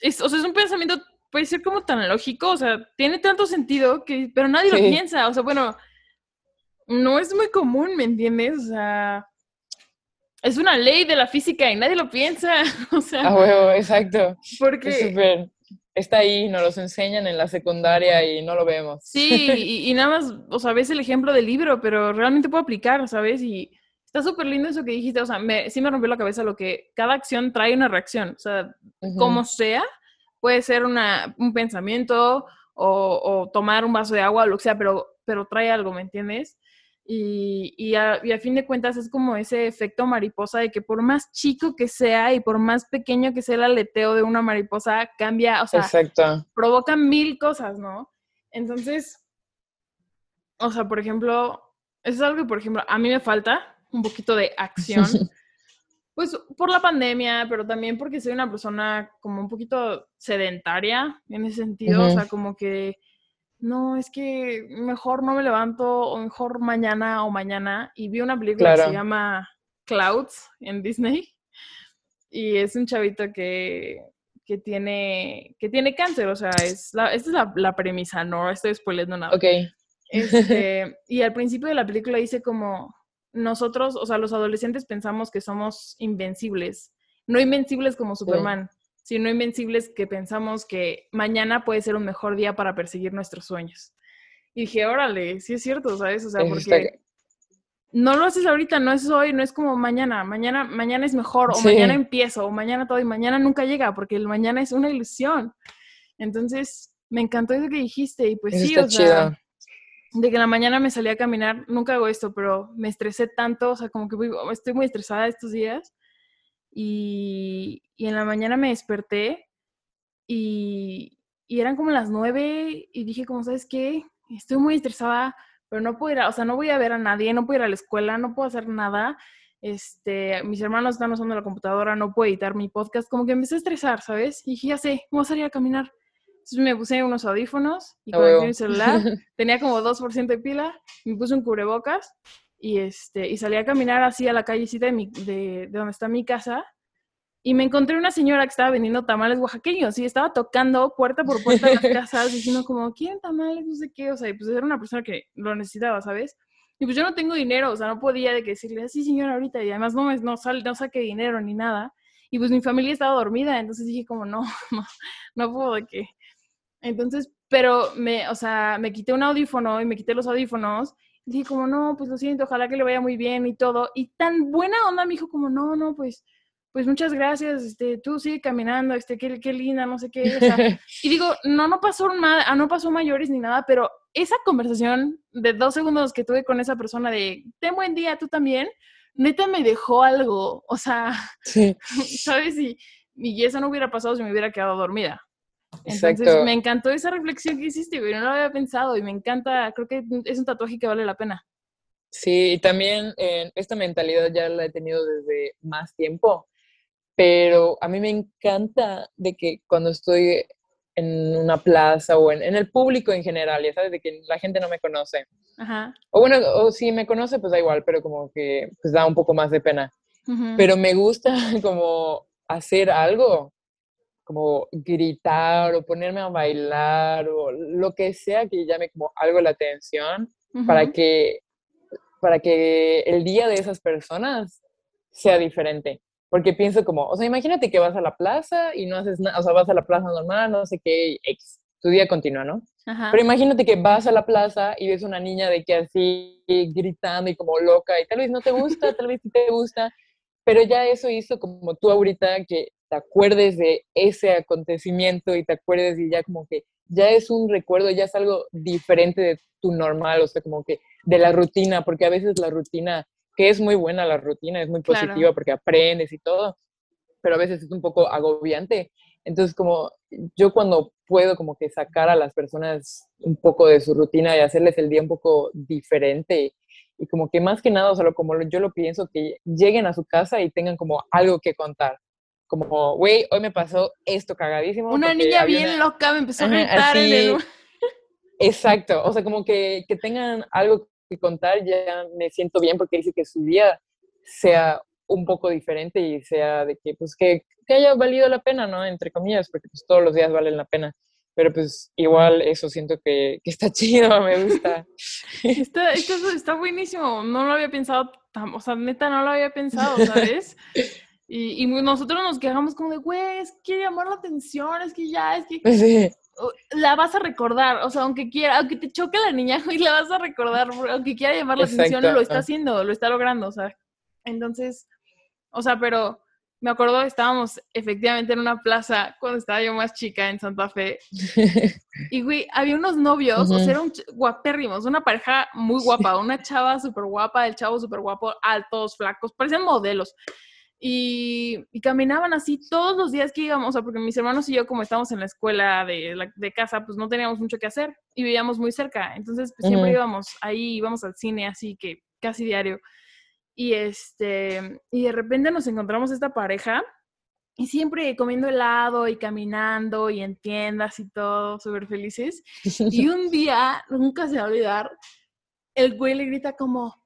es, o sea, es un pensamiento, puede ser como tan lógico, o sea, tiene tanto sentido que, pero nadie lo piensa, o sea, bueno, no es muy común, ¿me entiendes? O sea, es una ley de la física y nadie lo piensa, [LAUGHS] o sea. A huevo, exacto. Porque... Es súper está ahí, nos los enseñan en la secundaria y no lo vemos. Sí, [LAUGHS] y, nada más, o sea, ves el ejemplo del libro, pero realmente puedo aplicar, ¿sabes? Y está súper lindo eso que dijiste, o sea, me, sí me rompió la cabeza lo que cada acción trae una reacción, o sea, como sea, puede ser una, un pensamiento o, o, tomar un vaso de agua o lo que sea, pero, pero trae algo, ¿me entiendes? Y, y, a, fin de cuentas es como ese efecto mariposa de que por más chico que sea y por más pequeño que sea el aleteo de una mariposa, cambia, o sea, provoca mil cosas, ¿no? Entonces, o sea, por ejemplo, eso es algo que, por ejemplo, a mí me falta un poquito de acción. [LAUGHS] Pues por la pandemia, pero también porque soy una persona como un poquito sedentaria en ese sentido, o sea, como que no, es que mejor no me levanto o mejor mañana o mañana. Y vi una película que se llama Clouds en Disney. [LAUGHS] Y es un chavito que, que tiene, que tiene cáncer, o sea, es la, esta es la, premisa, no estoy spoilando nada. Ok. [LAUGHS] Este, y al principio de la película dice como, nosotros, o sea, los adolescentes pensamos que somos invencibles, no invencibles como Superman, sino invencibles que pensamos que mañana puede ser un mejor día para perseguir nuestros sueños. Y dije, órale, sí es cierto, ¿sabes? O sea, porque no lo haces ahorita, no es hoy, no es como mañana, mañana, mañana es mejor, o mañana empiezo, o mañana todo, y mañana nunca llega, porque el mañana es una ilusión. Entonces, me encantó eso que dijiste, y pues sí, o sea, de que en la mañana me salí a caminar, nunca hago esto, pero me estresé tanto, o sea, como que estoy muy estresada estos días, y, en la mañana me desperté y, eran como las nueve y dije como, ¿sabes qué? Estoy muy estresada, pero no puedo ir, a, o sea, no voy a ver a nadie, no puedo ir a la escuela, no puedo hacer nada. Este, mis hermanos están usando la computadora, no puedo editar mi podcast, como que empecé a estresar, ¿sabes? Y dije, ya sé, voy a salir a caminar. Entonces me puse unos audífonos y conecté mi celular, [LAUGHS] tenía como 2% de pila, me puse un cubrebocas y, este, y salí a caminar así a la callecita de, mi, de, de donde está mi casa y me encontré una señora que estaba vendiendo tamales oaxaqueños y estaba tocando puerta por puerta de las [LAUGHS] casas diciendo como, ¿quieren tamales? No sé qué, o sea, y pues era una persona que lo necesitaba, ¿sabes? Y pues yo no tengo dinero, o sea, no podía de que decirle, sí, señora, ahorita, y además no, no, sal, no saqué dinero ni nada. Y pues mi familia estaba dormida, entonces dije como, no, [LAUGHS] no, no puedo de que... Entonces, pero me, o sea, me quité un audífono y me quité los audífonos dije como, no, pues lo siento, ojalá que le vaya muy bien y todo. Y tan buena onda me dijo como, no, no, pues, pues muchas gracias, este, tú sigue caminando, este, qué, qué linda, no sé qué. [LAUGHS] y digo, no, no pasó nada, ah, no pasó mayores ni nada, pero esa conversación de dos segundos que tuve con esa persona de, ten buen día, tú también, neta me dejó algo, o sea, [LAUGHS] ¿sabes? Y, y eso no hubiera pasado si me hubiera quedado dormida. Entonces, me encantó esa reflexión que hiciste, güey. No lo había pensado y me encanta. Creo que es un tatuaje que vale la pena. Sí, y también eh, esta mentalidad ya la he tenido desde más tiempo, pero a mí me encanta de que cuando estoy en una plaza o en, el público en general, ya sabes, de que la gente no me conoce. Ajá. O bueno, o si me conoce, pues da igual, pero como que pues da un poco más de pena. Pero me gusta [LAUGHS] como hacer algo como gritar o ponerme a bailar o lo que sea que llame como algo la atención para que para que el día de esas personas sea diferente. Porque pienso como, o sea, imagínate que vas a la plaza y no haces nada, o sea, vas a la plaza normal, no sé qué, X, tu día continúa, ¿no? Pero imagínate que vas a la plaza y ves una niña de que así gritando y como loca y tal vez no te gusta, tal vez sí te gusta, pero ya eso hizo como tú ahorita que te acuerdes de ese acontecimiento y te acuerdes y ya como que ya es un recuerdo, ya es algo diferente de tu normal, o sea, como que de la rutina, porque a veces la rutina, que es muy buena la rutina, es muy positiva porque aprendes y todo, pero a veces es un poco agobiante. Entonces, como yo cuando puedo como que sacar a las personas un poco de su rutina y hacerles el día un poco diferente y como que más que nada, o sea, como yo lo pienso, que lleguen a su casa y tengan como algo que contar como, güey, hoy me pasó esto cagadísimo. Una niña bien loca me empezó a gritar en el... Exacto, o sea, como que, que tengan algo que contar, ya me siento bien porque dice que su día sea un poco diferente y sea de que, pues, que, que haya valido la pena, ¿no? Entre comillas, porque pues todos los días valen la pena. Pero pues igual eso siento que, que está [LAUGHS] chido, me gusta. Está, está, está, buenísimo, no lo había pensado, o sea, neta no lo había pensado, [LAUGHS] ¿sabes? Y, y nosotros nos quejamos como de, güey, es que llamar la atención, es que ya, es que... [LAUGHS] Sí la vas a recordar, o sea, aunque quiera, aunque te choque la niña, güey, la vas a recordar, aunque quiera llamar la atención, lo está haciendo, lo está logrando, o sea. Entonces, o sea, pero me acuerdo, estábamos efectivamente en una plaza cuando estaba yo más chica en Santa Fe. [LAUGHS] Y, güey, había unos novios, o sea, eran guapérrimos, una pareja muy guapa, una chava súper guapa, el chavo súper guapo, altos, flacos, parecían modelos. Y, caminaban así todos los días que íbamos, o sea, porque mis hermanos y yo, como estábamos en la escuela de, de casa, pues no teníamos mucho que hacer y vivíamos muy cerca. Entonces, pues, siempre íbamos ahí, íbamos al cine, así que casi diario. Y, este, y de repente nos encontramos esta pareja y siempre comiendo helado y caminando y en tiendas y todo, súper felices. [LAUGHS] Y un día, nunca se va a olvidar, el güey le grita como,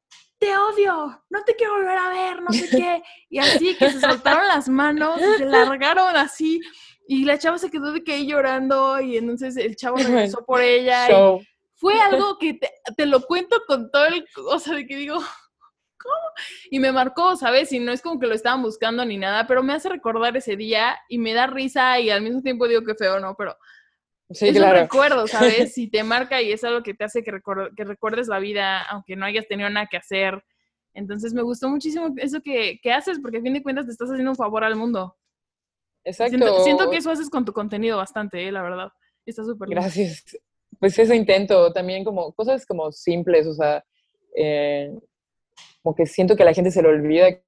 te odio, no te quiero volver a ver, no sé qué. [LAUGHS] Y así que se soltaron las manos, se [LAUGHS] largaron así. Y la chava se quedó de que ahí llorando y entonces el chavo regresó por ella. Y fue [LAUGHS] algo que te, lo cuento con todo el, o sea, de que digo, ¿cómo? Y me marcó, ¿sabes? Y no es como que lo estaban buscando ni nada, pero me hace recordar ese día y me da risa y al mismo tiempo digo que feo, ¿no? Pero Sí, es un recuerdo, ¿sabes? [LAUGHS] Y te marca y es algo que te hace que, que recuerdes la vida, aunque no hayas tenido nada que hacer. Entonces me gustó muchísimo eso que, que haces, porque a fin de cuentas te estás haciendo un favor al mundo. Exacto. Siento, que eso haces con tu contenido bastante, ¿eh? la verdad. Está súper Gracias. Pues eso intento, también como cosas como simples, o sea, eh, como que siento que la gente se le olvida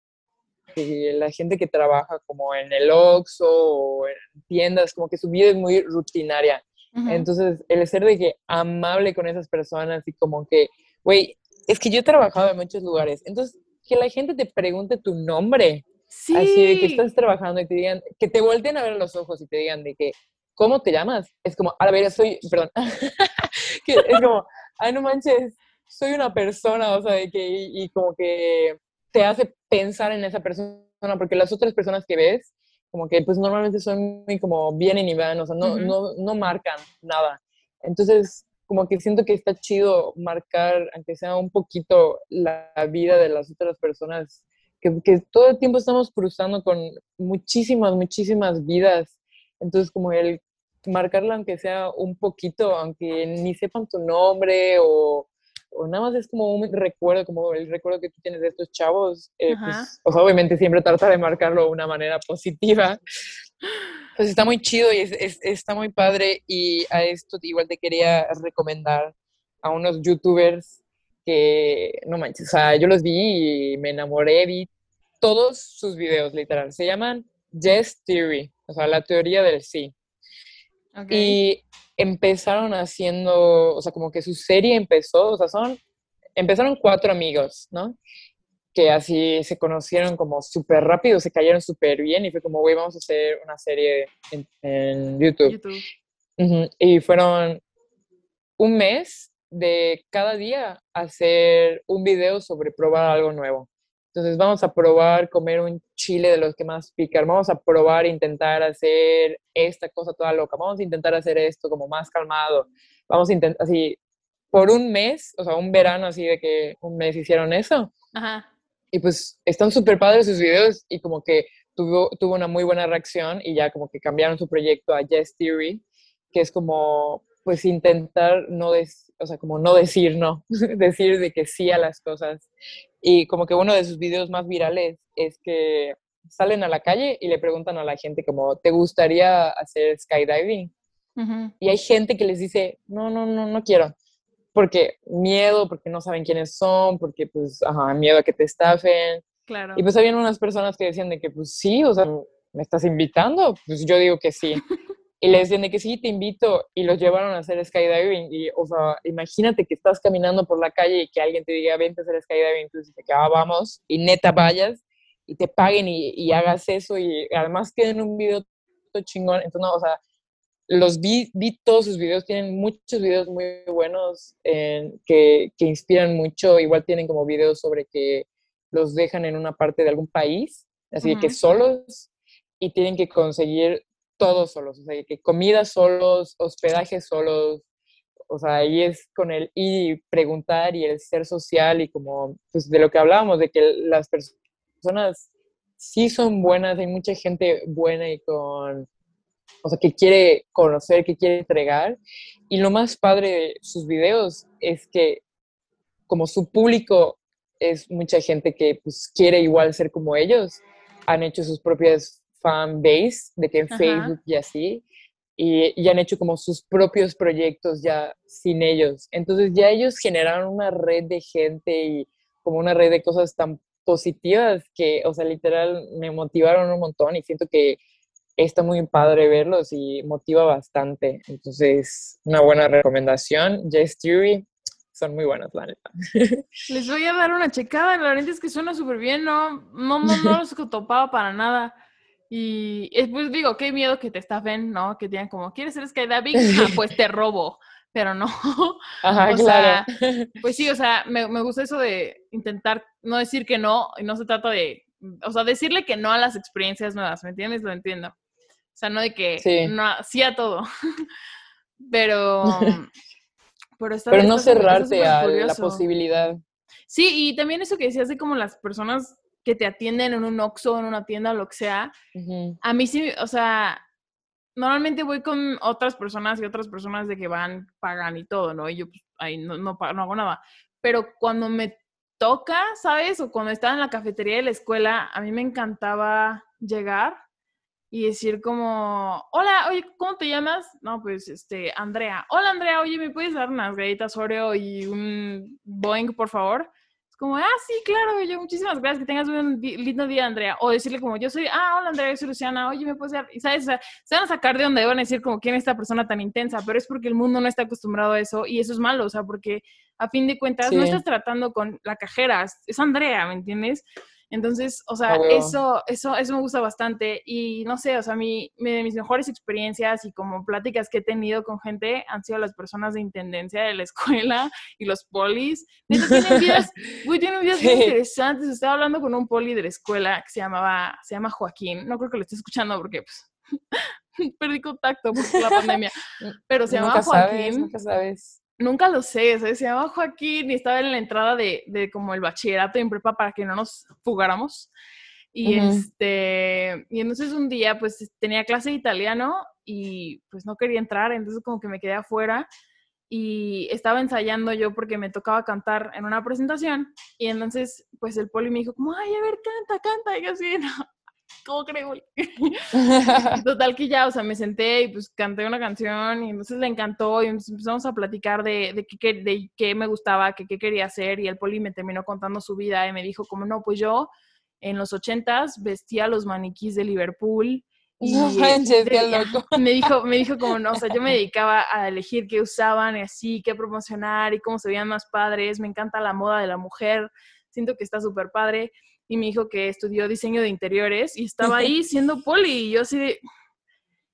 que la gente que trabaja como en el Oxxo o en tiendas, como que su vida es muy rutinaria. Entonces, el ser de que amable con esas personas y como que, güey, es que yo he trabajado en muchos lugares, entonces que la gente te pregunte tu nombre, sí. así de que estás trabajando y te digan, que te volteen a ver los ojos y te digan de que, ¿cómo te llamas? Es como, a ver, soy, perdón, [LAUGHS] es como, ay, no manches, soy una persona, o sea, de que, y como que te hace pensar en esa persona, porque las otras personas que ves, como que pues normalmente son muy como vienen y van, o sea, no, no, no marcan nada. Entonces, como que siento que está chido marcar, aunque sea un poquito, la vida de las otras personas, que, que todo el tiempo estamos cruzando con muchísimas, muchísimas vidas. Entonces, como el marcarla, aunque sea un poquito, aunque ni sepan tu nombre o, o nada más es como un recuerdo, como el recuerdo que tú tienes de estos chavos, eh, pues, o sea, obviamente siempre trata de marcarlo de una manera positiva. Pues está muy chido y es, está muy padre y a esto igual te quería recomendar a unos youtubers que, no manches, o sea, yo los vi y me enamoré, vi todos sus videos, literal. Se llaman Yes Theory, o sea, la teoría del sí. Y empezaron haciendo, o sea, como que su serie empezó, o sea, son, empezaron cuatro amigos, ¿no? Que así se conocieron como súper rápido, se cayeron súper bien y fue como, güey, vamos a hacer una serie en, YouTube. Y fueron un mes de cada día hacer un video sobre probar algo nuevo. Entonces vamos a probar comer un chile de los que más pican, vamos a probar intentar hacer esta cosa toda loca, vamos a intentar hacer esto como más calmado, vamos a intentar así por un mes, o sea, un verano así de que un mes hicieron eso. Ajá. Y pues están súper padres sus videos y como que tuvo, tuvo una muy buena reacción y ya como que cambiaron su proyecto a Yes Theory, que es como pues intentar no, o sea, como no decir no, [LAUGHS] decir de que sí a las cosas y como que uno de sus videos más virales es que salen a la calle y le preguntan a la gente como, ¿te gustaría hacer skydiving? Y hay gente que les dice, no, no, no, no quiero. Porque miedo, porque no saben quiénes son, porque pues, ajá, miedo a que te estafen. Claro. Y pues habían unas personas que decían de que pues sí, o sea, ¿me estás invitando? Pues yo digo que sí. [LAUGHS] Y les decían que sí, te invito, y los llevaron a hacer skydiving. Y, o sea, imagínate que estás caminando por la calle y que alguien te diga, vente a hacer skydiving, tú dices ah, vamos, y neta vayas, y te paguen y, y hagas eso, y además queden un video chingón. Entonces, no, o sea, los vi, vi todos sus videos, tienen muchos videos muy buenos que, que inspiran mucho, igual tienen como videos sobre que los dejan en una parte de algún país, así que solos, y tienen que conseguir todos solos, o sea, que comida solos, hospedaje solos, o sea, ahí es con el ir y preguntar y el ser social y como, pues de lo que hablábamos, de que las personas sí son buenas, hay mucha gente buena y con, o sea, que quiere conocer, que quiere entregar. Y lo más padre de sus videos es que como su público es mucha gente que pues quiere igual ser como ellos, han hecho sus propias fan base, de que en Facebook y así, y, han hecho como sus propios proyectos ya sin ellos. Entonces ya ellos generaron una red de gente y como una red de cosas tan positivas que, o sea, literal me motivaron un montón y siento que está muy padre verlos y motiva bastante. Entonces, una buena recomendación. Jess Theory, son muy buenas, la neta. [LAUGHS] Les voy a dar una checada, la verdad es que suena súper bien, ¿no? No, no, no los topaba para nada. Y pues digo, qué miedo que te estafen, ¿no? Que digan como, ¿quieres ser skydiving? Ah, [LAUGHS] pues te robo, pero no. Ajá, claro. pues sí, o sea, me, me gusta eso de intentar no decir que no, y no se trata de, o sea, decirle que no a las experiencias nuevas, ¿me entiendes? Lo entiendo. O sea, no de que sí, no, sí a todo. [LAUGHS] pero... [LAUGHS] Pero, pero no cerrarte a la posibilidad. Sí, y también eso que decías de como las personas que te atienden en un Oxxo, en una tienda, lo que sea, a mí sí, o sea, normalmente voy con otras personas y otras personas de que van, pagan y todo, ¿no? Y yo pues, ahí no, no, no hago nada. Pero cuando me toca, ¿sabes? O cuando estaba en la cafetería de la escuela, a mí me encantaba llegar y decir como, hola, oye, ¿cómo te llamas? No, pues, este, Andrea. Hola, Andrea, oye, ¿me puedes dar unas galletas Oreo y un Boeing, por favor? Como, ah, sí, claro, yo, muchísimas gracias, que tengas un lindo día, Andrea. O decirle como, yo soy, ah, hola, Andrea, yo soy Luciana, oye, me puedes dar, y sabes, o sea, se van a sacar de donde van a decir como, ¿quién es esta persona tan intensa? Pero es porque el mundo no está acostumbrado a eso y eso es malo, o sea, porque a fin de cuentas no estás tratando con la cajera, es Andrea, ¿me entiendes? Entonces, o sea, eso, eso, eso me gusta bastante. Y no sé, o sea, mi, de mis mejores experiencias y como pláticas que he tenido con gente han sido las personas de intendencia de la [LAUGHS] escuela y los polis. tienen vidas, muy [LAUGHS] interesantes. Estaba hablando con un poli de la escuela que se llamaba, se llama Joaquín. No creo que lo esté escuchando porque pues, [LAUGHS] perdí contacto por la pandemia. Pero se llama Joaquín. nunca sabes. Nunca lo sé, se llama Joaquín y estaba en la entrada de, de como el bachillerato en prepa para que no nos fugáramos. Y este, y entonces un día pues tenía clase de italiano y pues no quería entrar, entonces como que me quedé afuera y estaba ensayando yo porque me tocaba cantar en una presentación y entonces pues el poli me dijo como, ay, a ver, canta, canta, y yo así, no, ¿cómo creo? [LAUGHS] Total que ya, o sea, me senté y pues canté una canción y entonces le encantó y empezamos a platicar de, de, qué, de qué me gustaba, qué, qué quería hacer y el poli me terminó contando su vida y me dijo como, no, pues yo en los ochentas vestía los maniquís de Liverpool. [LAUGHS] Y no [LAUGHS] Me dijo, me dijo como, no, o sea, yo me dedicaba a elegir qué usaban y así, qué promocionar y cómo se veían más padres. Me encanta la moda de la mujer, siento que está súper padre y me dijo que estudió diseño de interiores y estaba ahí siendo poli y yo así de...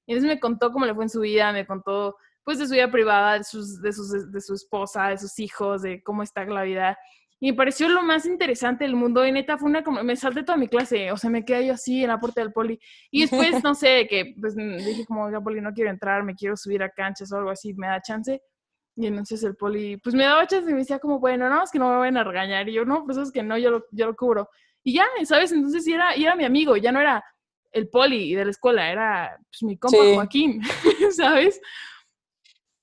Y entonces me contó cómo le fue en su vida, me contó pues de su vida privada, de, sus, de, sus, de su esposa, de sus hijos, de cómo está la vida. Y me pareció lo más interesante del mundo. Y neta, fue una como. Me salté toda mi clase. O sea, me quedé yo así en la puerta del poli. Y después, no sé, que pues dije como, ya, poli, no quiero entrar, me quiero subir a canchas o algo así, me da chance. Y entonces el poli, pues me daba chance y me decía como, bueno, no, es que no me vayan a regañar. Y yo, no, pues es que no, yo lo, yo lo cubro. Y ya, ¿sabes? Entonces era, y era mi amigo, ya no era el poli de la escuela, era pues, mi compa Joaquín, [LAUGHS] ¿sabes?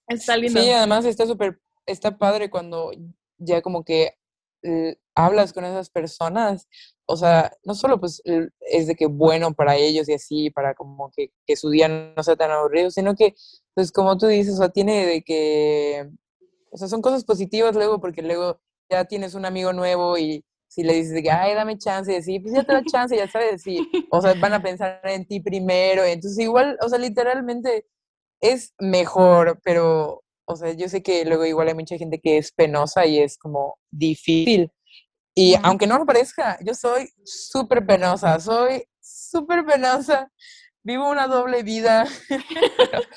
Está lindo. Sí, además está súper, está padre cuando ya como que eh, hablas con esas personas, o sea, no solo pues es de que bueno para ellos y así, para como que, que su día no sea tan aburrido, sino que, pues como tú dices, o sea, tiene de que, o sea, son cosas positivas luego porque luego ya tienes un amigo nuevo y si le dices que, ay, dame chance, y así, pues ya te da chance, ya sabes, sí, o sea, van a pensar en ti primero, entonces igual, o sea, literalmente es mejor, pero, o sea, yo sé que luego igual hay mucha gente que es penosa y es como difícil. Y aunque no lo parezca, yo soy súper penosa, soy súper penosa, vivo una doble vida, [LAUGHS]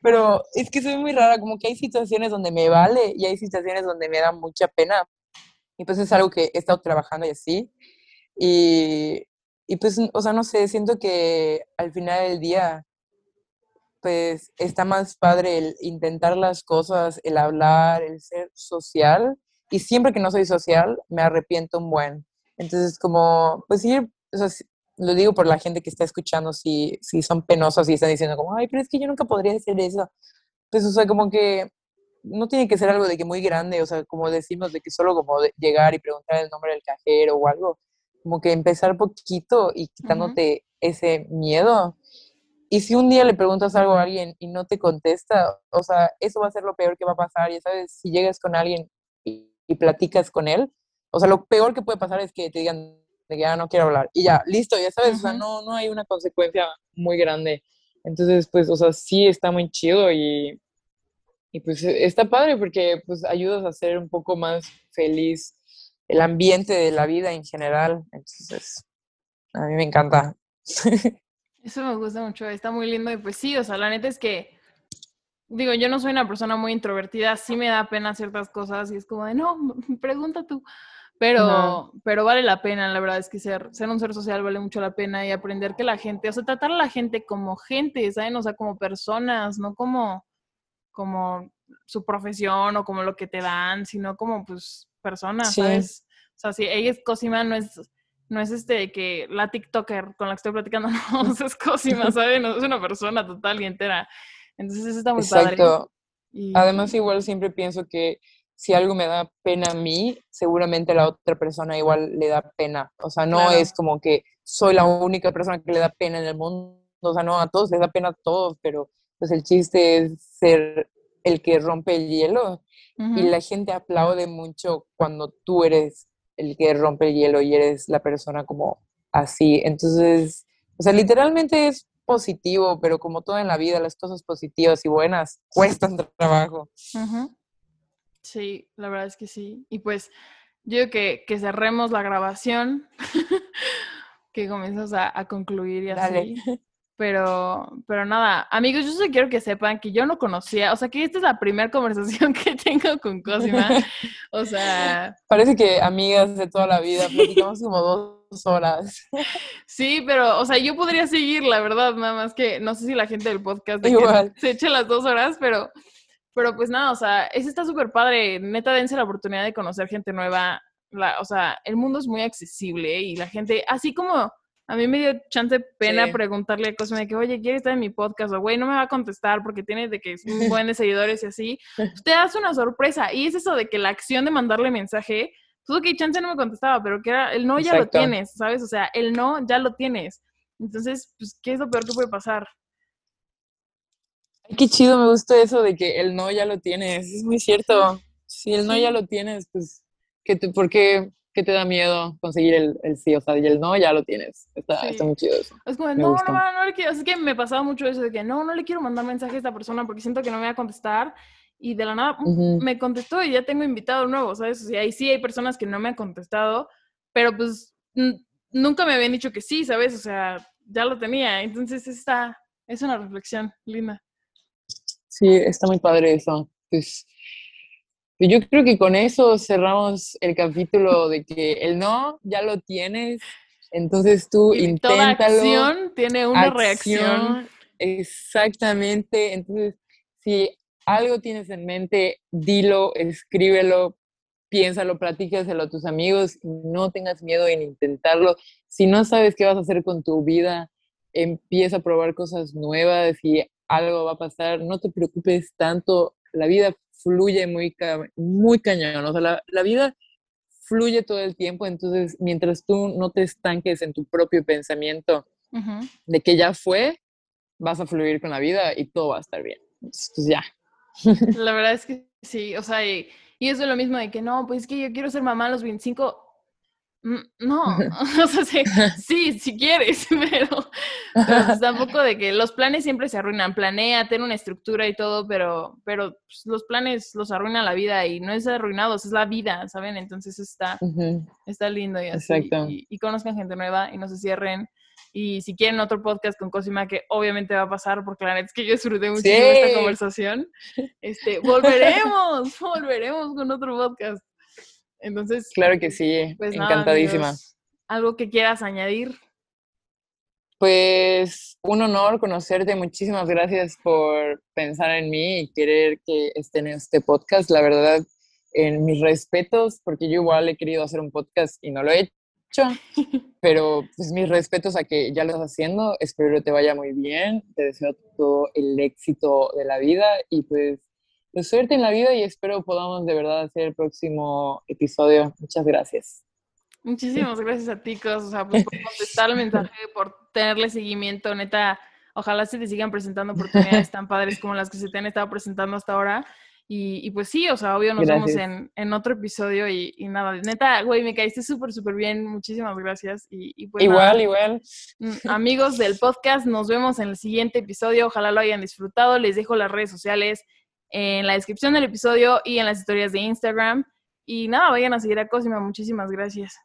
pero es que soy muy rara, como que hay situaciones donde me vale y hay situaciones donde me da mucha pena Pues es algo que he estado trabajando y así. Y, y pues, o sea, no sé, siento que al final del día, pues está más padre el intentar las cosas, el hablar, el ser social. Y siempre que no soy social, me arrepiento un buen. Entonces, como, pues sí, o sea, lo digo por la gente que está escuchando, si, si son penosos y están diciendo como, ay, pero es que yo nunca podría hacer eso. Pues, o sea, como que no tiene que ser algo de que muy grande, o sea, como decimos, de que solo como llegar y preguntar el nombre del cajero o algo, como que empezar poquito y quitándote ese miedo. Y si un día le preguntas algo a alguien y no te contesta, o sea, eso va a ser lo peor que va a pasar. Ya sabes, si llegas con alguien y, platicas con él, o sea, lo peor que puede pasar es que te digan de que ya ah, no quiero hablar. Y ya, listo, ya sabes, o sea, no, no hay una consecuencia muy grande. Entonces, pues, o sea, sí está muy chido y, y pues e, está padre porque pues ayudas a hacer un poco más feliz el ambiente de la vida en general. Entonces, a mí me encanta. [LAUGHS] Eso me gusta mucho, está muy lindo y pues sí, o sea, la neta es que, digo, yo no soy una persona muy introvertida, sí me da pena ciertas cosas y es como de, no, [LAUGHS] pregunta tú, pero, pero vale la pena, la verdad es que ser, ser un ser social vale mucho la pena y aprender que la gente, o sea, tratar a la gente como gente, ¿saben? O sea, como personas, no como, como su profesión o como lo que te dan, sino como pues personas, ¿sabes? O sea, si ella es Cosima, no es, no es este que la TikToker con la que estoy platicando, [LAUGHS] no, es Cosima, [LAUGHS] ¿sabes? No, es una persona total y entera. Entonces eso está muy Exacto. padre. Además, igual siempre pienso que si algo me da pena a mí, seguramente a la otra persona igual le da pena. O sea, no es como que soy la única persona que le da pena en el mundo. O sea, no, a todos les da pena a todos, pero pues el chiste es ser el que rompe el hielo. Y la gente aplaude mucho cuando tú eres el que rompe el hielo y eres la persona como así. Entonces, o sea, literalmente es positivo, pero como todo en la vida, las cosas positivas y buenas cuestan trabajo. Sí, la verdad es que sí. Y pues yo digo que, que cerremos la grabación, [LAUGHS] que comienzas a, a concluir y así. Pero, pero nada, amigos, yo solo quiero que sepan que yo no conocía, o sea, que esta es la primera [LAUGHS] conversación que tengo con Cosima. [LAUGHS] O sea. Parece que amigas de toda la vida, platicamos como dos horas. [LAUGHS] Sí, pero, o sea, yo podría seguir, la verdad, nada más que no sé si la gente del podcast se eche las dos horas, pero, pero pues nada, o sea, eso está súper padre. Neta, dense la oportunidad de conocer gente nueva. La, o sea, el mundo es muy accesible y la gente, así como a mí me dio chance pena preguntarle a Cosme de que, oye, ¿quieres estar en mi podcast? O, güey, no me va a contestar porque tiene de que es un [LAUGHS] buen de seguidores y así. Te das una sorpresa. Y es eso de que la acción de mandarle mensaje, todo que chance no me contestaba, pero que era, el no ya lo tienes, ¿sabes? O sea, el no ya lo tienes. Entonces, pues, ¿qué es lo peor que puede pasar? qué chido, me gusta eso de que el no ya lo tienes. Es muy cierto. Si el no ya lo tienes, pues, ¿qué ¿por qué? ¿Qué te da miedo conseguir el, el, sí? O sea, y el no ya lo tienes. Está, está muy chido eso. Es como, no, no, no, le quiero. Es que me pasaba mucho eso de que no, no le quiero mandar mensaje a esta persona porque siento que no me va a contestar. Y de la nada me contestó y ya tengo invitado nuevo, ¿sabes? O sea, ahí sí hay personas que no me han contestado, pero pues nunca me habían dicho que sí, ¿sabes? O sea, ya lo tenía. Entonces, está, es una reflexión linda. Sí, está muy padre eso. Pues yo creo que con eso cerramos el capítulo de que el no ya lo tienes, entonces tú y inténtalo. Toda acción tiene una reacción. Exactamente, entonces si algo tienes en mente, dilo, escríbelo, piénsalo, platícaselo a tus amigos, no tengas miedo en intentarlo. Si no sabes qué vas a hacer con tu vida, empieza a probar cosas nuevas y algo va a pasar, no te preocupes tanto, la vida fluye muy, muy cañón, o sea, la, vida fluye todo el tiempo, entonces mientras tú no te estanques en tu propio pensamiento de que ya fue, vas a fluir con la vida y todo va a estar bien. Entonces, pues ya. La verdad es que sí, o sea, y, y eso es lo mismo de que no, pues es que yo quiero ser mamá a los 25, Mm, no, [LAUGHS] [LAUGHS] o sea, sí, si quieres, [LAUGHS] pero, pues, tampoco de que los planes siempre se arruinan. Planea, ten una estructura y todo, pero, pero pues, los planes los arruina la vida y no es arruinados, es la vida, ¿saben? Entonces está, está lindo y así. Y, conozcan gente nueva y no se cierren. Y si quieren otro podcast con Cosima, que obviamente va a pasar, porque la neta es que yo disfruté mucho esta conversación, este, volveremos, volveremos con otro podcast. Entonces, claro que sí, pues nada, encantadísima. amigos, ¿Algo que quieras añadir? Pues un honor conocerte, muchísimas gracias por pensar en mí y querer que esté en este podcast. La verdad, en mis respetos, porque yo igual he querido hacer un podcast y no lo he hecho, [LAUGHS] pero pues mis respetos a que ya lo estás haciendo, espero que te vaya muy bien, te deseo todo el éxito de la vida y pues, pues suerte en la vida y espero podamos de verdad hacer el próximo episodio. Muchas gracias. Muchísimas gracias a ti, Cos, o sea, pues, por contestar el mensaje, por tenerle seguimiento, neta, ojalá se te sigan presentando oportunidades tan padres como las que se te han estado presentando hasta ahora. Y, y pues sí, o sea, obvio nos vemos Gracias. en, en otro episodio y, y nada, neta, güey, me caíste súper, súper bien, muchísimas gracias. Y, y pues igual, nada, igual. mm, amigos del podcast, nos vemos en el siguiente episodio, ojalá lo hayan disfrutado, les dejo las redes sociales en la descripción del episodio y en las historias de Instagram. Y nada, vayan a seguir a Cosima, muchísimas gracias.